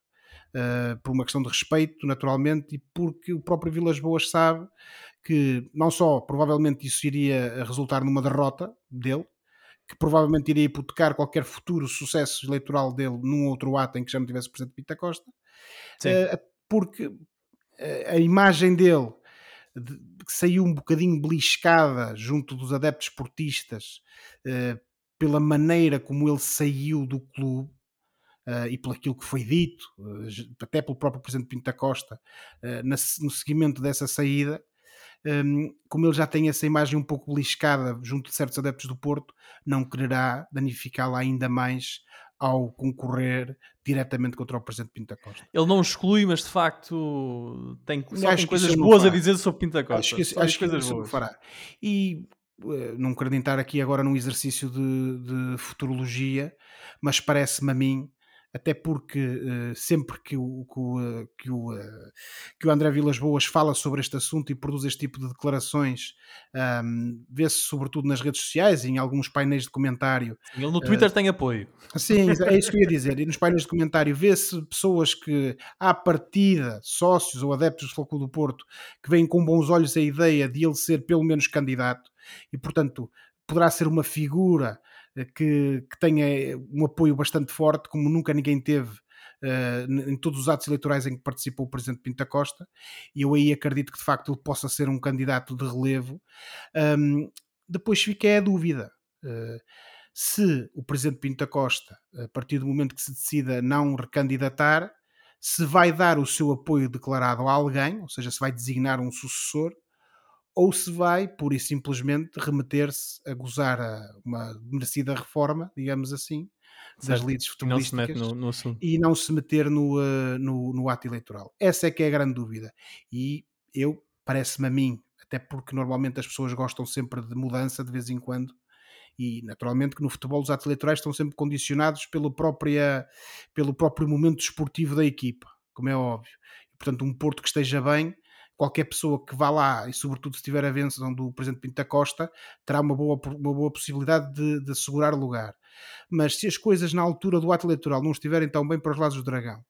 Uh, por uma questão de respeito, naturalmente, e porque o próprio Vilas Boas sabe que não só provavelmente isso iria resultar numa derrota dele, que provavelmente iria hipotecar qualquer futuro sucesso eleitoral dele num outro ato em que já não tivesse o Presidente Pinta Costa, uh, porque a imagem dele de, que saiu um bocadinho beliscada junto dos adeptos portistas uh, pela maneira como ele saiu do clube uh, e pelo aquilo que foi dito, uh, até pelo próprio Presidente Pinto da Costa, na, no seguimento dessa saída, ehm, como ele já tem essa imagem um pouco beliscada junto de certos adeptos do Porto, não quererá danificá-la ainda mais ao concorrer diretamente contra o Presidente Pinta Costa. Ele não exclui, mas de facto tem, só tem coisas boas a dizer sobre Pinta Costa. Acho que, isso, acho que coisas boas. fará. E uh, não quero entrar aqui agora num exercício de, de futurologia, mas parece-me a mim até porque uh, sempre que o, que, o, que, o, uh, que o André Vilas Boas fala sobre este assunto e produz este tipo de declarações, um, vê-se sobretudo nas redes sociais e em alguns painéis de comentário. Ele no Twitter uh, tem apoio. Sim, é isso que eu ia dizer. *laughs* E nos painéis de comentário vê-se pessoas que, à partida, sócios ou adeptos do Floco do Porto, que veem com bons olhos a ideia de ele ser pelo menos candidato e, portanto, poderá ser uma figura eh, que, que tenha um apoio bastante forte, como nunca ninguém teve uh, em todos os atos eleitorais em que participou o Presidente Pinta Costa, e eu aí acredito que de facto ele possa ser um candidato de relevo. Um, depois fica a dúvida. Uh, se o Presidente Pinta Costa, a partir do momento que se decida não recandidatar, se vai dar o seu apoio declarado a alguém, ou seja, se vai designar um sucessor, ou se vai, pura e simplesmente, remeter-se a gozar a uma merecida reforma, digamos assim, das lides futebolísticas não no, no e não se meter no, uh, no, no, ato eleitoral. Essa é que é a grande dúvida. E eu, parece-me a mim, até porque normalmente as pessoas gostam sempre de mudança de vez em quando, e naturalmente que no futebol os atos eleitorais estão sempre condicionados pelo, própria, pelo próprio momento desportivo da equipa, como é óbvio. E, portanto, um Porto que esteja bem qualquer pessoa que vá lá, e sobretudo se tiver a benção do Presidente Pinto da Costa, terá uma boa, uma boa possibilidade de, de assegurar lugar. Mas se as coisas na altura do ato eleitoral não estiverem tão bem para os lados do Dragão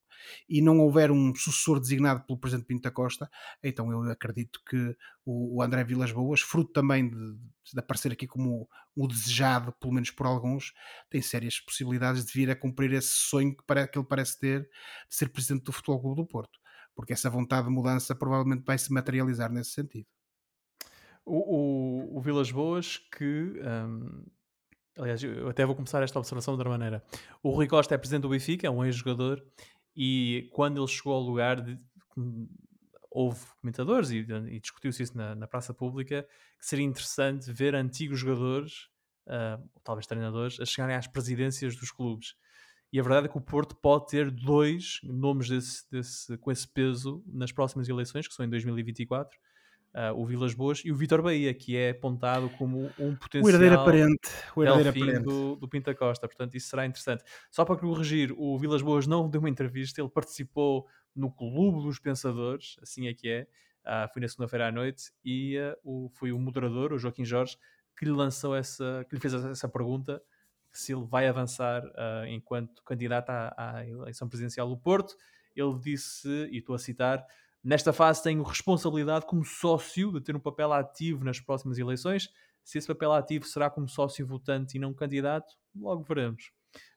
e não houver um sucessor designado pelo Presidente Pinto da Costa, então eu acredito que o, André Vilas Boas, fruto também de, de aparecer aqui como o, desejado, pelo menos por alguns, tem sérias possibilidades de vir a cumprir esse sonho que, para, que ele parece ter de ser Presidente do Futebol Clube do Porto porque essa vontade de mudança provavelmente vai se materializar nesse sentido. O, o, o Vilas Boas que. Um, aliás, eu até vou começar esta observação de outra maneira. O Rui Costa é presidente do Benfica, é um ex-jogador, e quando ele chegou ao lugar, de, houve comentadores e, e discutiu-se isso na, na, praça pública, que seria interessante ver antigos jogadores, uh, talvez treinadores, a chegarem às presidências dos clubes. E a verdade é que o Porto pode ter dois nomes desse, desse, com esse peso nas próximas eleições, que são em 2024. Uh, ah, o Vilas Boas e o Vitor Bahia, que é apontado como um potencial o herdeiro aparente, o herdeiro aparente. Do, do Pinta Costa, portanto isso será interessante. Só para corrigir, o Vilas Boas não deu uma entrevista, ele participou no Clube dos Pensadores, assim é que é, uh, foi na segunda-feira à noite, e uh, o, foi o moderador, o Joaquim Jorge, que lhe lançou essa, que lhe fez essa pergunta se ele vai avançar uh, enquanto candidato à, à, eleição presidencial do Porto. Ele disse, e estou a citar, nesta fase tenho responsabilidade como sócio de ter um papel ativo nas próximas eleições. Se esse papel ativo será como sócio votante e não candidato, logo veremos.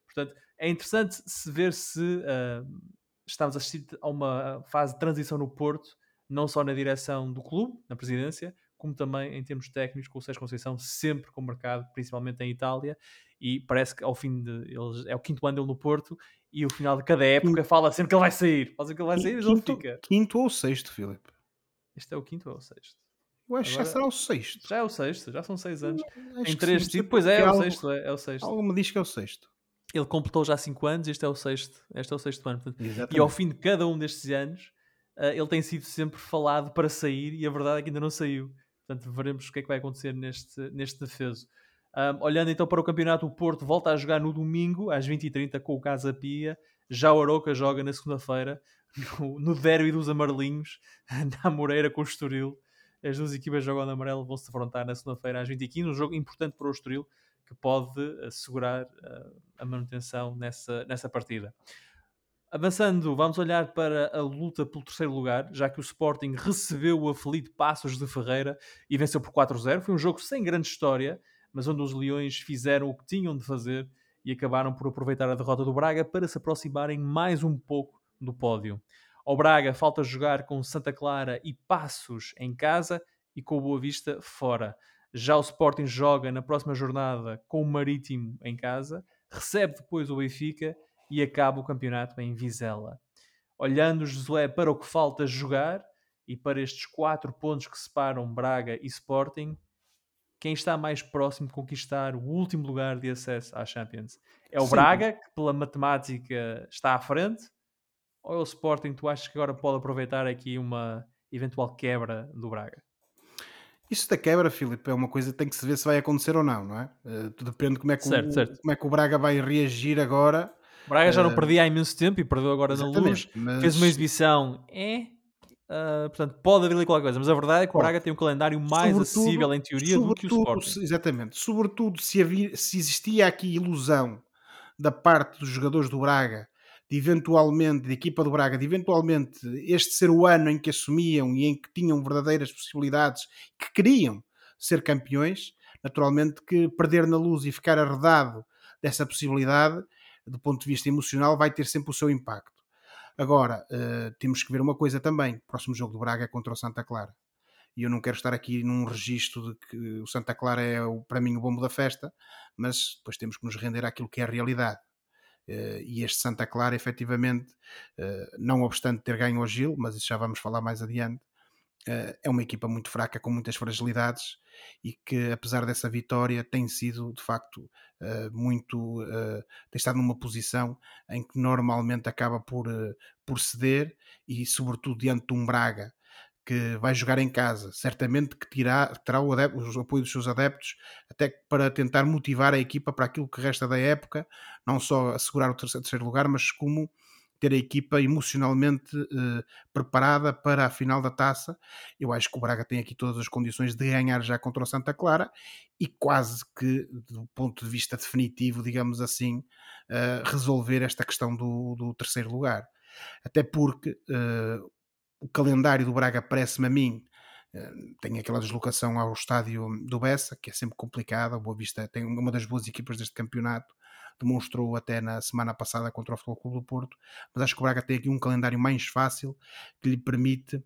Portanto, é interessante se ver se uh, estamos a assistir a uma fase de transição no Porto, não só na direção do clube, na presidência, como também em termos técnicos, com o Sérgio Conceição sempre com o mercado, principalmente em Itália, e parece que ao fim de eles, é o quinto ano dele no Porto e o final de cada época quinto. fala sempre que ele vai sair, fala que ele vai sair e ele fica. Quinto ou sexto, Filipe? Este é o quinto ou o sexto? Eu acho que já será o sexto. Já é o sexto, já são seis anos. em três títulos, pois é, é, o sexto, é, é, o sexto. Algo me diz que é o sexto. Ele completou já cinco anos, este é o sexto, este é o sexto ano. Portanto, e ao fim de cada um destes anos, uh, ele tem sido sempre falado para sair e a verdade é que ainda não saiu. Portanto, veremos o que é que vai acontecer neste, neste defeso. Um, olhando então para o campeonato, o Porto volta a jogar no domingo, às 20h30, com o Casa Pia. Já o Aroca joga na segunda-feira, no, no derby dos amarelinhos, *laughs* na Moreira com o Estoril. As duas equipas jogam no amarelo, vão se defrontar na segunda-feira às 20h15. Um jogo importante para o Estoril, que pode assegurar uh, a manutenção nessa, nessa partida. Avançando, vamos olhar para a luta pelo terceiro lugar, já que o Sporting recebeu o aflito Passos de Ferreira e venceu por 4-0. Foi um jogo sem grande história, mas onde os Leões fizeram o que tinham de fazer e acabaram por aproveitar a derrota do Braga para se aproximarem mais um pouco do pódio. Ao Braga falta jogar com Santa Clara e Passos em casa e com o Boa Vista fora. Já o Sporting joga na próxima jornada com o Marítimo em casa, recebe depois o Benfica e acaba o campeonato em Vizela. Olhando Josué para o que falta jogar e para estes quatro pontos que separam Braga e Sporting, quem está mais próximo de conquistar o último lugar de acesso à Champions? É o Sim. Braga, que pela matemática está à frente, ou é o Sporting tu achas que agora pode aproveitar aqui uma eventual quebra do Braga? Isso da quebra, Filipe, é uma coisa que tem que se ver se vai acontecer ou não, não é? Uh, depende como é que, certo, o, certo. Como é que o Braga vai reagir agora Braga já não perdia há imenso tempo e perdeu agora na luz. Mas... Fez uma exibição, é. Uh, portanto, pode haver ali qualquer coisa, mas a verdade é que o Braga tem um calendário mais acessível em teoria do que o Sporting. Exatamente, sobretudo se, havia, se existia aqui ilusão da parte dos jogadores do Braga de eventualmente, da equipa do Braga, de eventualmente este ser o ano em que assumiam e em que tinham verdadeiras possibilidades, que queriam ser campeões, naturalmente que perder na luz e ficar arredado dessa possibilidade, do ponto de vista emocional, vai ter sempre o seu impacto. Agora, uh, temos que ver uma coisa também: o próximo jogo do Braga é contra o Santa Clara. E eu não quero estar aqui num registro de que o Santa Clara é, para mim, o bombo da festa, mas depois temos que nos render àquilo que é a realidade. Uh, e este Santa Clara, efetivamente, uh, não obstante ter ganho ao Gil, mas isso já vamos falar mais adiante, é uma equipa muito fraca, com muitas fragilidades e que, apesar dessa vitória, tem sido de facto muito. tem estado numa posição em que normalmente acaba por, por ceder e, sobretudo, diante de um Braga que vai jogar em casa, certamente que terá, terá o, o, apoio dos seus adeptos, até para tentar motivar a equipa para aquilo que resta da época, não só assegurar o terceiro, terceiro lugar, mas como ter a equipa emocionalmente eh, preparada para a final da taça. Eu acho que o Braga tem aqui todas as condições de ganhar já contra o Santa Clara e quase que, do ponto de vista definitivo, digamos assim, eh, resolver esta questão do, do terceiro lugar. Até porque eh, o calendário do Braga parece-me a mim tem aquela deslocação ao estádio do Bessa, que é sempre complicada. O Boa Vista tem uma das boas equipas deste campeonato, demonstrou até na semana passada contra o Futebol Clube do Porto. Mas acho que o Braga tem aqui um calendário mais fácil que lhe permite,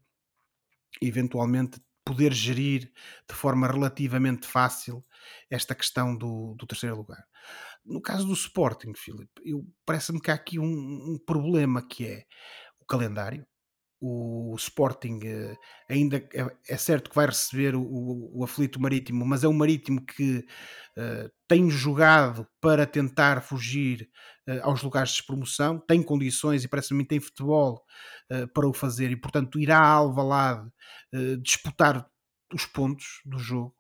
eventualmente, poder gerir de forma relativamente fácil esta questão do, do terceiro lugar. No caso do Sporting, Filipe, parece-me que há aqui um, um problema que é o calendário o Sporting uh, ainda é, é, certo que vai receber o, o, aflito marítimo, mas é um marítimo que uh, tem jogado para tentar fugir uh, aos lugares de promoção, tem condições e parece-me tem futebol para o fazer e portanto irá a Alvalade disputar os pontos do jogo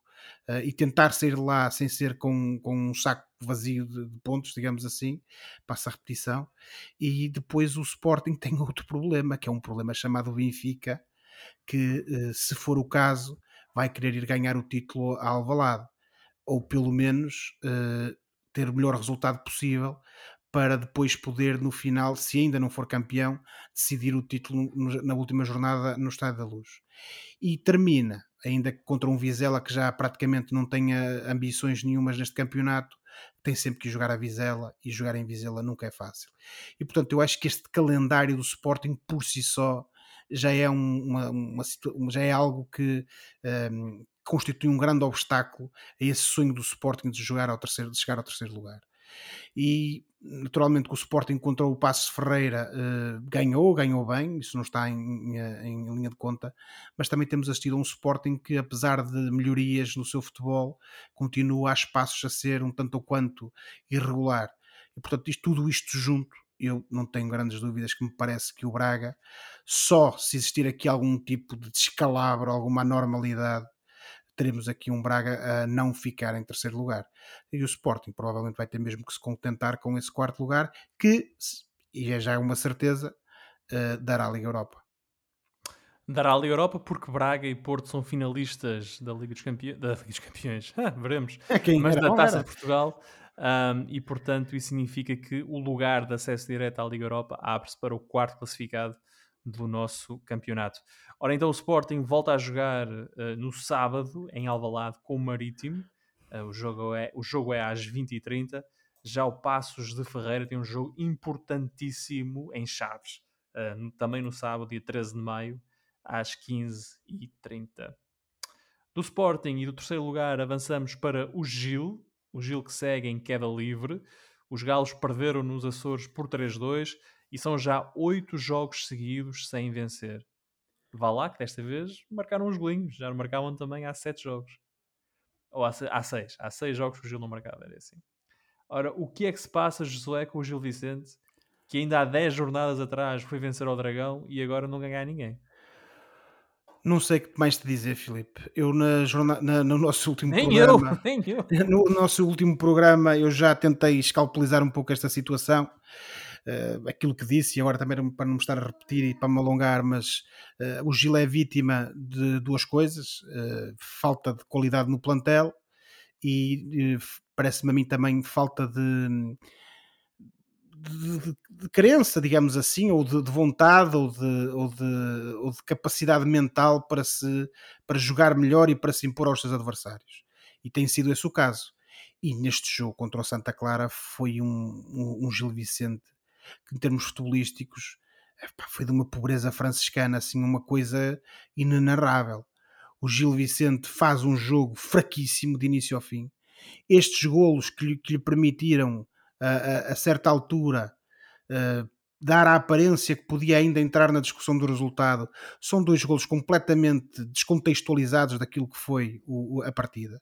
uh, e tentar sair lá sem ser com, com um saco vazio de, de, pontos, digamos assim, passa a repetição. E depois o Sporting *laughs* tem outro problema, que é um problema chamado Benfica, que uh, se for o caso vai querer ir ganhar o título a Alvalade, ou pelo menos uh, ter o melhor resultado possível para depois poder, no final, se ainda não for campeão, decidir o título na última jornada no Estádio da Luz. E termina ainda contra um Vizela que já praticamente não tenha ambições nenhumas neste campeonato, tem sempre que jogar a Vizela e jogar em Vizela nunca é fácil. E portanto, eu acho que este calendário do Sporting por si só já é, uma, uma, já é algo que um, constitui um grande obstáculo a esse sonho do Sporting de jogar ao terceiro, de chegar ao terceiro lugar e naturalmente que o Sporting encontrou o Passos Ferreira uh, ganhou, ganhou bem, isso não está em, em, em, linha de conta, mas também temos assistido a um Sporting que apesar de melhorias no seu futebol, continua a espaços a ser um tanto ou quanto irregular. E portanto isto, tudo isto junto eu não tenho grandes dúvidas que me parece que o Braga só se existir aqui algum tipo de descalabro, alguma anormalidade teremos aqui um Braga a não ficar em terceiro lugar. E o Sporting provavelmente vai ter mesmo que se contentar com esse quarto lugar, que, e é já uma certeza, uh, dará a Liga Europa. Dará a Liga Europa porque Braga e Porto são finalistas da Liga dos, Campe... da Liga dos Campeões, *laughs* veremos, é mas era, da Taça de Portugal. Um, e portanto, isso significa que o lugar de acesso direto à Liga Europa abre-se para o quarto classificado do nosso campeonato. Ora, então o Sporting volta a jogar uh, no sábado em Alvalade com o Marítimo. Uh, o, jogo é, o jogo é às 20h30. Já o Passos de Ferreira tem um jogo importantíssimo em Chaves. Uh, também no sábado, dia 13 de maio, às 15h30. Do Sporting e do terceiro lugar avançamos para o Gil. O Gil que segue em queda livre. Os galos perderam nos Açores por 3-2 e são já oito jogos seguidos sem vencer. Vá lá que desta vez marcaram uns golinhos, já marcavam também há sete jogos. Ou há, há seis, há seis jogos que o Gil não marcava, era assim. Ora, o que é que se passa, Josué, com o Gil Vicente, que ainda há 10 jornadas atrás foi vencer ao Dragão e agora não ganha ninguém? Não sei o que mais te dizer, Filipe. Eu na jornada, na, no nosso último nem programa, eu, *laughs* nem eu. *laughs* no nosso último programa, eu já tentei escalpelizar um pouco esta situação uh, aquilo que disse, e agora também para não me estar a repetir e para me alongar, mas uh, o Gil é vítima de duas coisas: falta de qualidade no plantel e parece-me a mim também falta de de, de, de, crença, digamos assim, ou de, de vontade, ou, ou, ou de, capacidade mental para, se, para jogar melhor e para se impor aos seus adversários. E tem sido esse o caso. E neste jogo contra o Santa Clara foi um, um, um Gil Vicente que, em termos futebolísticos, foi de uma pobreza franciscana, assim, uma coisa inenarrável. O Gil Vicente faz um jogo fraquíssimo de início ao fim. Estes golos que lhe, que lhe permitiram a, a certa altura uh, dar a aparência que podia ainda entrar na discussão do resultado, são dois golos completamente descontextualizados daquilo que foi o, a partida.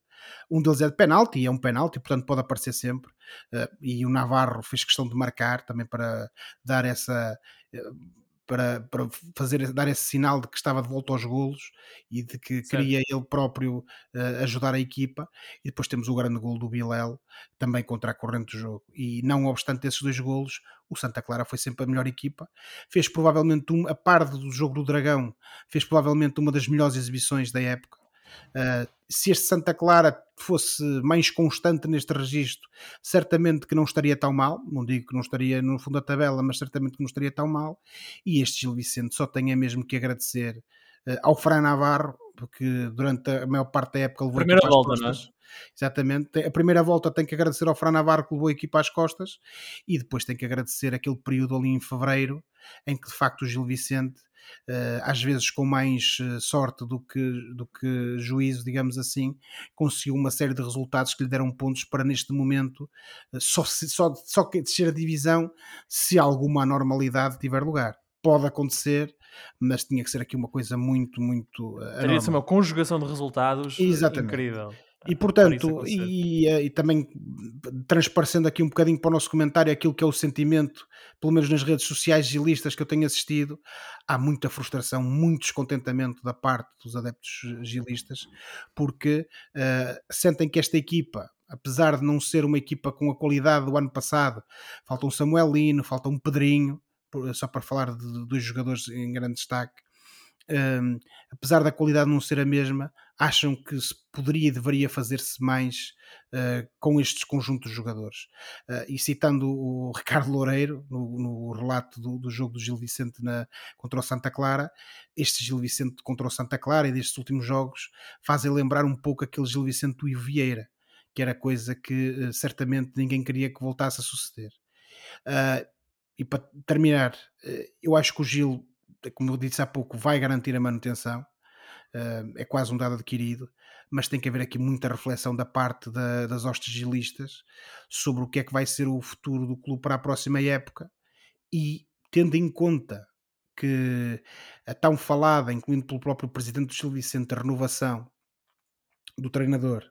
Um deles é de penalti, é um penalti, portanto pode aparecer sempre. Uh, e o Navarro fez questão de marcar também para dar essa. Uh, para, para fazer, dar esse sinal de que estava de volta aos golos e de que certo. queria ele próprio uh, ajudar a equipa. E depois temos o grande gol do Bilel, também contra a corrente do jogo. E não obstante esses dois golos, o Santa Clara foi sempre a melhor equipa. Fez provavelmente, um, a par do jogo do Dragão, fez provavelmente uma das melhores exibições da época. Uh, se este Santa Clara fosse mais constante neste registro, certamente que não estaria tão mal. Não digo que não estaria no fundo da tabela, mas certamente que não estaria tão mal. E este Gil Vicente só tem mesmo que agradecer uh, ao Fran Navarro, porque durante a maior parte da época levou Primeira volta, não é? Exatamente. A primeira volta tem que agradecer ao Fran Navarro que levou a equipa às costas e depois tem que agradecer aquele período ali em fevereiro em que de facto o Gil Vicente uh, às vezes com mais eh, sorte do que, do que juízo, digamos assim, conseguiu uma série de resultados que lhe deram pontos para neste momento uh, só, só, só descer a divisão se alguma anormalidade tiver lugar. Pode acontecer, mas tinha que ser aqui uma coisa muito, muito. Uh, Teria de ser uma conjugação de resultados Exatamente. incrível. E portanto, e, e, também transparecendo aqui um bocadinho para o nosso comentário aquilo que é o sentimento, pelo menos nas redes sociais gilistas que eu tenho assistido, há muita frustração, muito descontentamento da parte dos adeptos gilistas, porque uh, sentem que esta equipa, apesar de não ser uma equipa com a qualidade do ano passado, falta um Samuelino, falta um Pedrinho, só para falar de dois jogadores em grande destaque, um, apesar da qualidade não ser a mesma, acham que se poderia e deveria fazer-se mais uh, com estes conjuntos de jogadores. Uh, e citando o *laughs* Ricardo Loureiro, no, no relato do, do, jogo do Gil Vicente na, contra o Santa Clara, este Gil Vicente contra o Santa Clara e destes últimos jogos fazem lembrar um pouco aquele Gil Vicente do Ivo Vieira, que era coisa que uh, certamente ninguém queria que voltasse a suceder. E para terminar, eu acho que o Gil como eu disse há pouco, vai garantir a manutenção, uh, é quase um dado adquirido, mas tem que haver aqui muita reflexão da parte da, das hostes gilistas sobre o que é que vai ser o futuro do clube para a próxima época. E tendo em conta que a tão falada, incluindo pelo próprio presidente do Gil Vicente, a renovação do treinador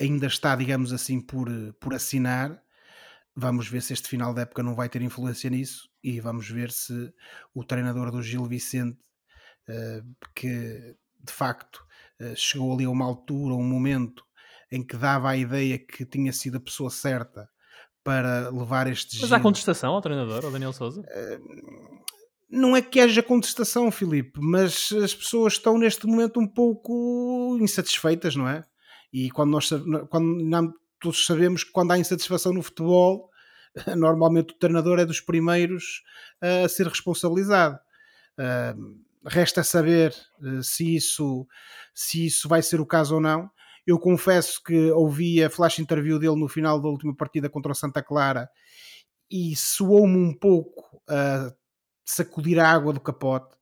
ainda está, digamos assim, por, por assinar, Vamos ver se este final da época não vai ter influência nisso e vamos ver se o treinador do Gil Vicente, uh, que de facto uh, chegou ali a uma altura, um momento em que dava a ideia que tinha sido a pessoa certa para levar este Mas há contestação ao treinador, ao Daniel Souza? Uh, não é que haja contestação, Filipe, mas as pessoas estão neste momento um pouco insatisfeitas, não é? E quando nós quando todos sabemos que quando há insatisfação no futebol, *laughs* normalmente o treinador é dos primeiros a ser responsabilizado. resta saber eh, se isso, se isso vai ser o caso ou não. Eu confesso que ouvi a flash interview dele no final da última partida contra o Santa Clara e soou-me um pouco a sacudir a água do capote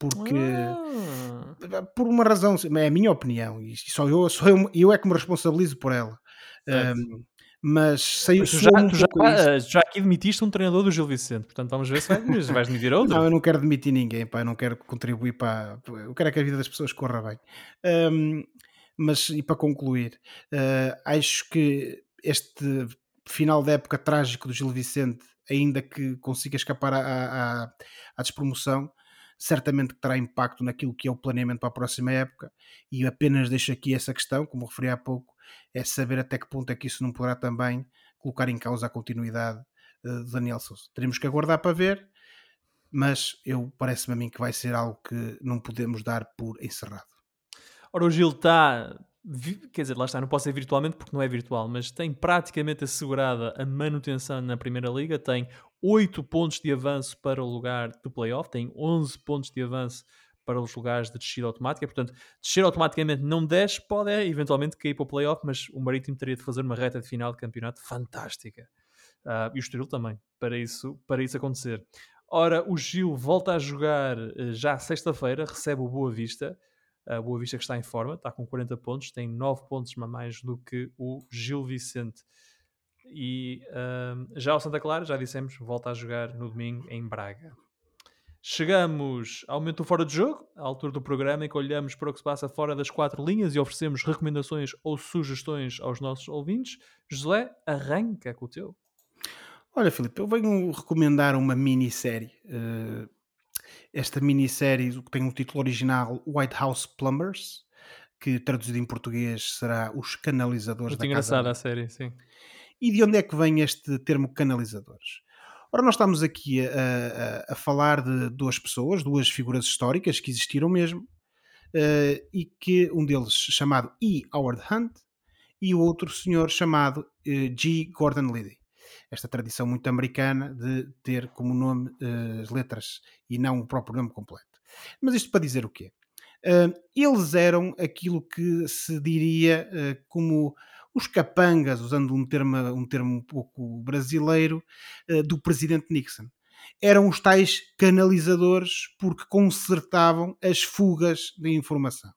porque ah. por uma razão, é a minha opinião, e só eu, só eu, eu é que me responsabilizo por ela. Um, mas saiu mas já, um já, eh, já, aqui demitiste um treinador do Gil Vicente, portanto vamos ver se vais, vais demitir outro. Não, eu não quero demitir ninguém, pá, eu não quero contribuir para. Eu quero é que a vida das pessoas corra bem. Um, mas e para concluir, uh, acho que este final da época trágico do Gil Vicente, ainda que consiga escapar à, à, à despromoção, certamente que terá impacto naquilo que é o planeamento para a próxima época e apenas deixo aqui essa questão, como referi há pouco, é saber até que ponto é que isso não poderá também colocar em causa a continuidade uh, Daniel Souza. Teremos que aguardar para ver, mas eu parece-me a mim que vai ser algo que não podemos dar por encerrado. Ora, o Gil está quer dizer, lá está, não pode ser virtualmente porque não é virtual, mas tem praticamente assegurada a manutenção na Primeira Liga, tem 8 pontos de avanço para o lugar do playoff, tem 11 pontos de avanço para os lugares de descida automática, portanto, descer automaticamente não desce, pode é, eventualmente cair para o playoff, mas o Marítimo teria de fazer uma reta de final de campeonato fantástica. Uh, e o Estoril também, para isso, para isso acontecer. Ora, o Gil volta a jogar uh, já sexta-feira, recebe o Boa Vista, a Boa Vista que está em forma, está com 40 pontos, tem 9 pontos a mais do que o Gil Vicente. E uh, já o Santa Clara, já dissemos, volta a jogar no domingo em Braga. Chegamos ao momento do fora de jogo, à altura do programa em que olhamos para o que se passa fora das quatro linhas e oferecemos recomendações ou sugestões aos nossos ouvintes. José, arranca com o teu. Olha, Filipe, eu venho recomendar uma minissérie. Uh, esta minissérie tem o título original White House Plumbers, que traduzido em português será Os Canalizadores Muito da engraçada a série, sim. E de onde é que vem este termo canalizadores? Ora, nós estamos aqui a, a, a falar de duas pessoas, duas figuras históricas que existiram mesmo, uh, e que um deles chamado E. Howard Hunt e o outro senhor chamado uh, G. Gordon Liddy esta tradição muito americana de ter como nome uh, as letras e não o próprio nome completo. Mas isto para dizer o quê? Eles eram aquilo que se diria como os capangas, usando um termo, um termo um pouco brasileiro, do presidente Nixon. Eram os tais canalizadores porque consertavam as fugas de informação.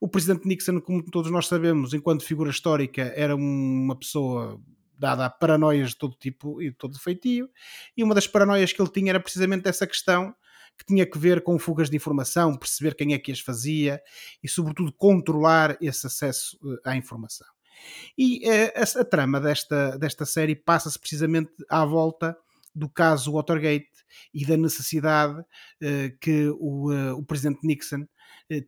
O presidente Nixon, como todos nós sabemos, enquanto figura histórica, era uma pessoa dada a paranoias de todo tipo e de todo feitio, e uma das paranoias que ele tinha era precisamente essa questão que tinha que ver com fugas de informação, perceber quem é que as fazia e, sobretudo, controlar esse acesso eh, à informação. E uh, a, a, trama desta, desta série passa-se precisamente à volta do caso Watergate e da necessidade uh, que o, uh, o presidente Nixon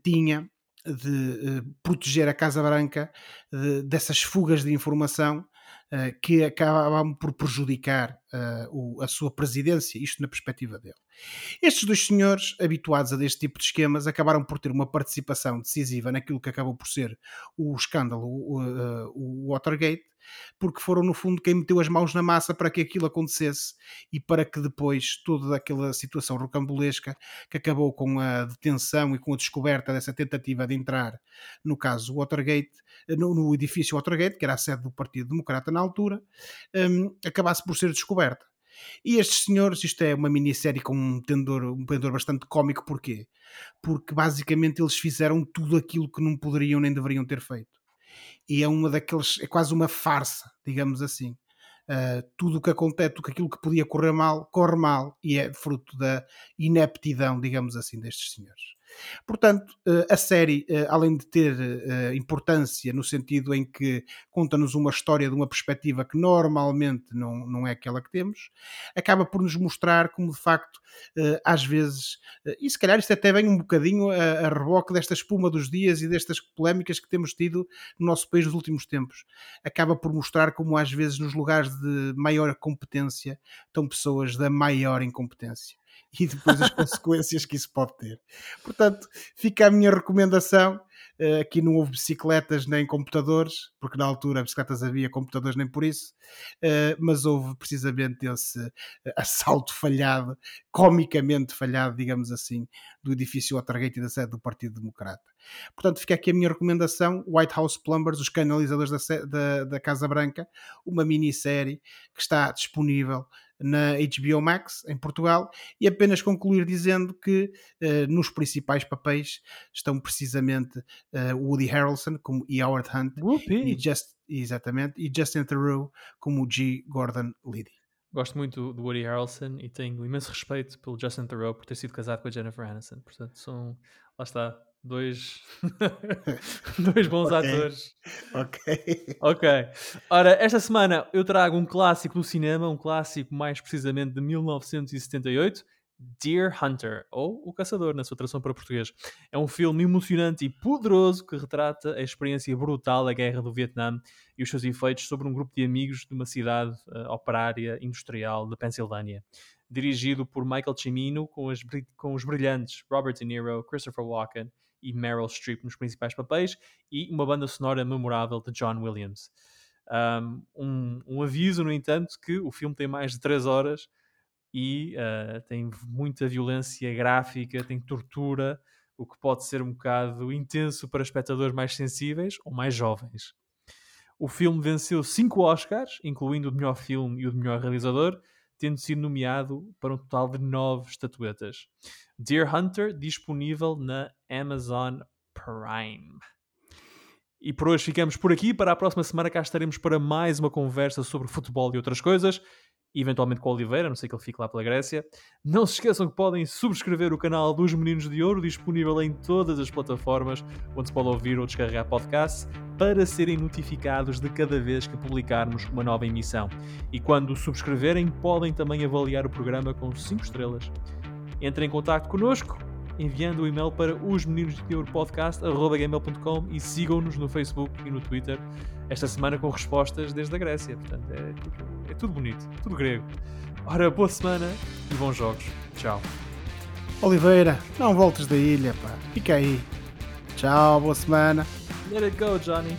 tinha de proteger a Casa Branca dessas fugas de informação uh, que acabavam por prejudicar o, a sua presidência, isto na perspectiva dele. Estes dois senhores, habituados a deste tipo de esquemas, acabaram por ter uma participação decisiva naquilo que acabou por ser o escândalo, o, o Watergate, porque foram no fundo quem meteu as mãos na massa para que aquilo acontecesse e para que depois toda aquela situação rocambolesca que acabou com a detenção e com a descoberta dessa tentativa de entrar no caso Watergate, no, no edifício Watergate, que era a sede do Partido Democrata na altura, um, acabasse por ser descoberta. E estes senhores, isto é uma minissérie com um pendor, um pendor bastante cómico, porquê? Porque basicamente eles fizeram tudo aquilo que não poderiam nem deveriam ter feito. E é uma daqueles, é quase uma farsa, digamos assim. Uh, tudo o que acontece, tudo aquilo que podia correr mal, corre mal e é fruto da ineptidão, digamos assim, destes senhores. Portanto, eh, a série, eh, além de ter eh, importância no sentido em que conta-nos uma história de uma perspectiva que normalmente não, não é aquela que temos, acaba por nos mostrar como de facto, às vezes, e se calhar isto até vem um bocadinho a, a reboque desta espuma dos dias e destas polémicas que temos tido no nosso país nos últimos tempos, acaba por mostrar como às vezes nos lugares de maior competência estão pessoas da maior incompetência *laughs* e depois as consequências que isso pode ter. Portanto, fica a minha recomendação. Uh, aqui não houve bicicletas nem computadores, porque na altura bicicletas havia, computadores nem por isso, uh, mas houve precisamente esse uh, assalto falhado, comicamente falhado, digamos assim, do edifício Watergate e da sede do Partido Democrata. Portanto, fica aqui a minha recomendação: White House Plumbers, os canalizadores da, da, da Casa Branca, uma minissérie que está disponível na HBO Max em Portugal e apenas concluir dizendo que uh, nos principais papéis estão precisamente uh, Woody Harrelson como e Howard Hunt e Just, exatamente e Justin Theroux como G. Gordon Liddy. Gosto muito do Woody Harrelson e tenho imenso respeito pelo Justin Theroux por ter sido casado com a Jennifer Aniston. Portanto, são, lá está, dois, *laughs* dois bons okay. atores. Ok. Ok. Ora, esta semana eu trago um clássico do cinema, um clássico mais precisamente de 1978, Deer Hunter, ou O Caçador, na sua tradução para português. É um filme emocionante e poderoso que retrata a experiência brutal da Guerra do Vietnã e os seus efeitos sobre um grupo de amigos de uma cidade uh, operária industrial da Pensilvânia. Dirigido por Michael Cimino, com, as, com os brilhantes Robert De Niro, Christopher Walken e Meryl Streep nos principais papéis, e uma banda sonora memorável de John Williams. Um, um, aviso, no entanto, que o filme tem mais de 3 horas e uh, tem muita violência gráfica, tem tortura, o que pode ser um bocado intenso para espectadores mais sensíveis ou mais jovens. O filme venceu 5 Oscars, incluindo o melhor filme e o melhor realizador, tendo sido nomeado para um total de 9 estatuetas. Deer Hunter, disponível na Amazon Prime. E por hoje ficamos por aqui. Para a próxima semana cá estaremos para mais uma conversa sobre futebol e outras coisas eventualmente com o Oliveira, não sei que ele fique lá pela Grécia. Não se esqueçam que podem subscrever o canal dos Meninos de Ouro, disponível em todas as plataformas onde se pode ouvir ou descarregar podcasts, para serem notificados de cada vez que publicarmos uma nova emissão. E quando subscreverem, podem também avaliar o programa com 5 estrelas. Entrem em contato connosco enviando o um e-mail para os meninos de ouro podcast.gmail.com e sigam-nos no Facebook e no Twitter esta semana com respostas desde a Grécia. Portanto, é tudo, é tudo bonito, tudo grego. Ora, boa semana e bons jogos. Tchau. Oliveira, não voltes da ilha, pá. Fica aí. Tchau, boa semana. Let it go, Johnny.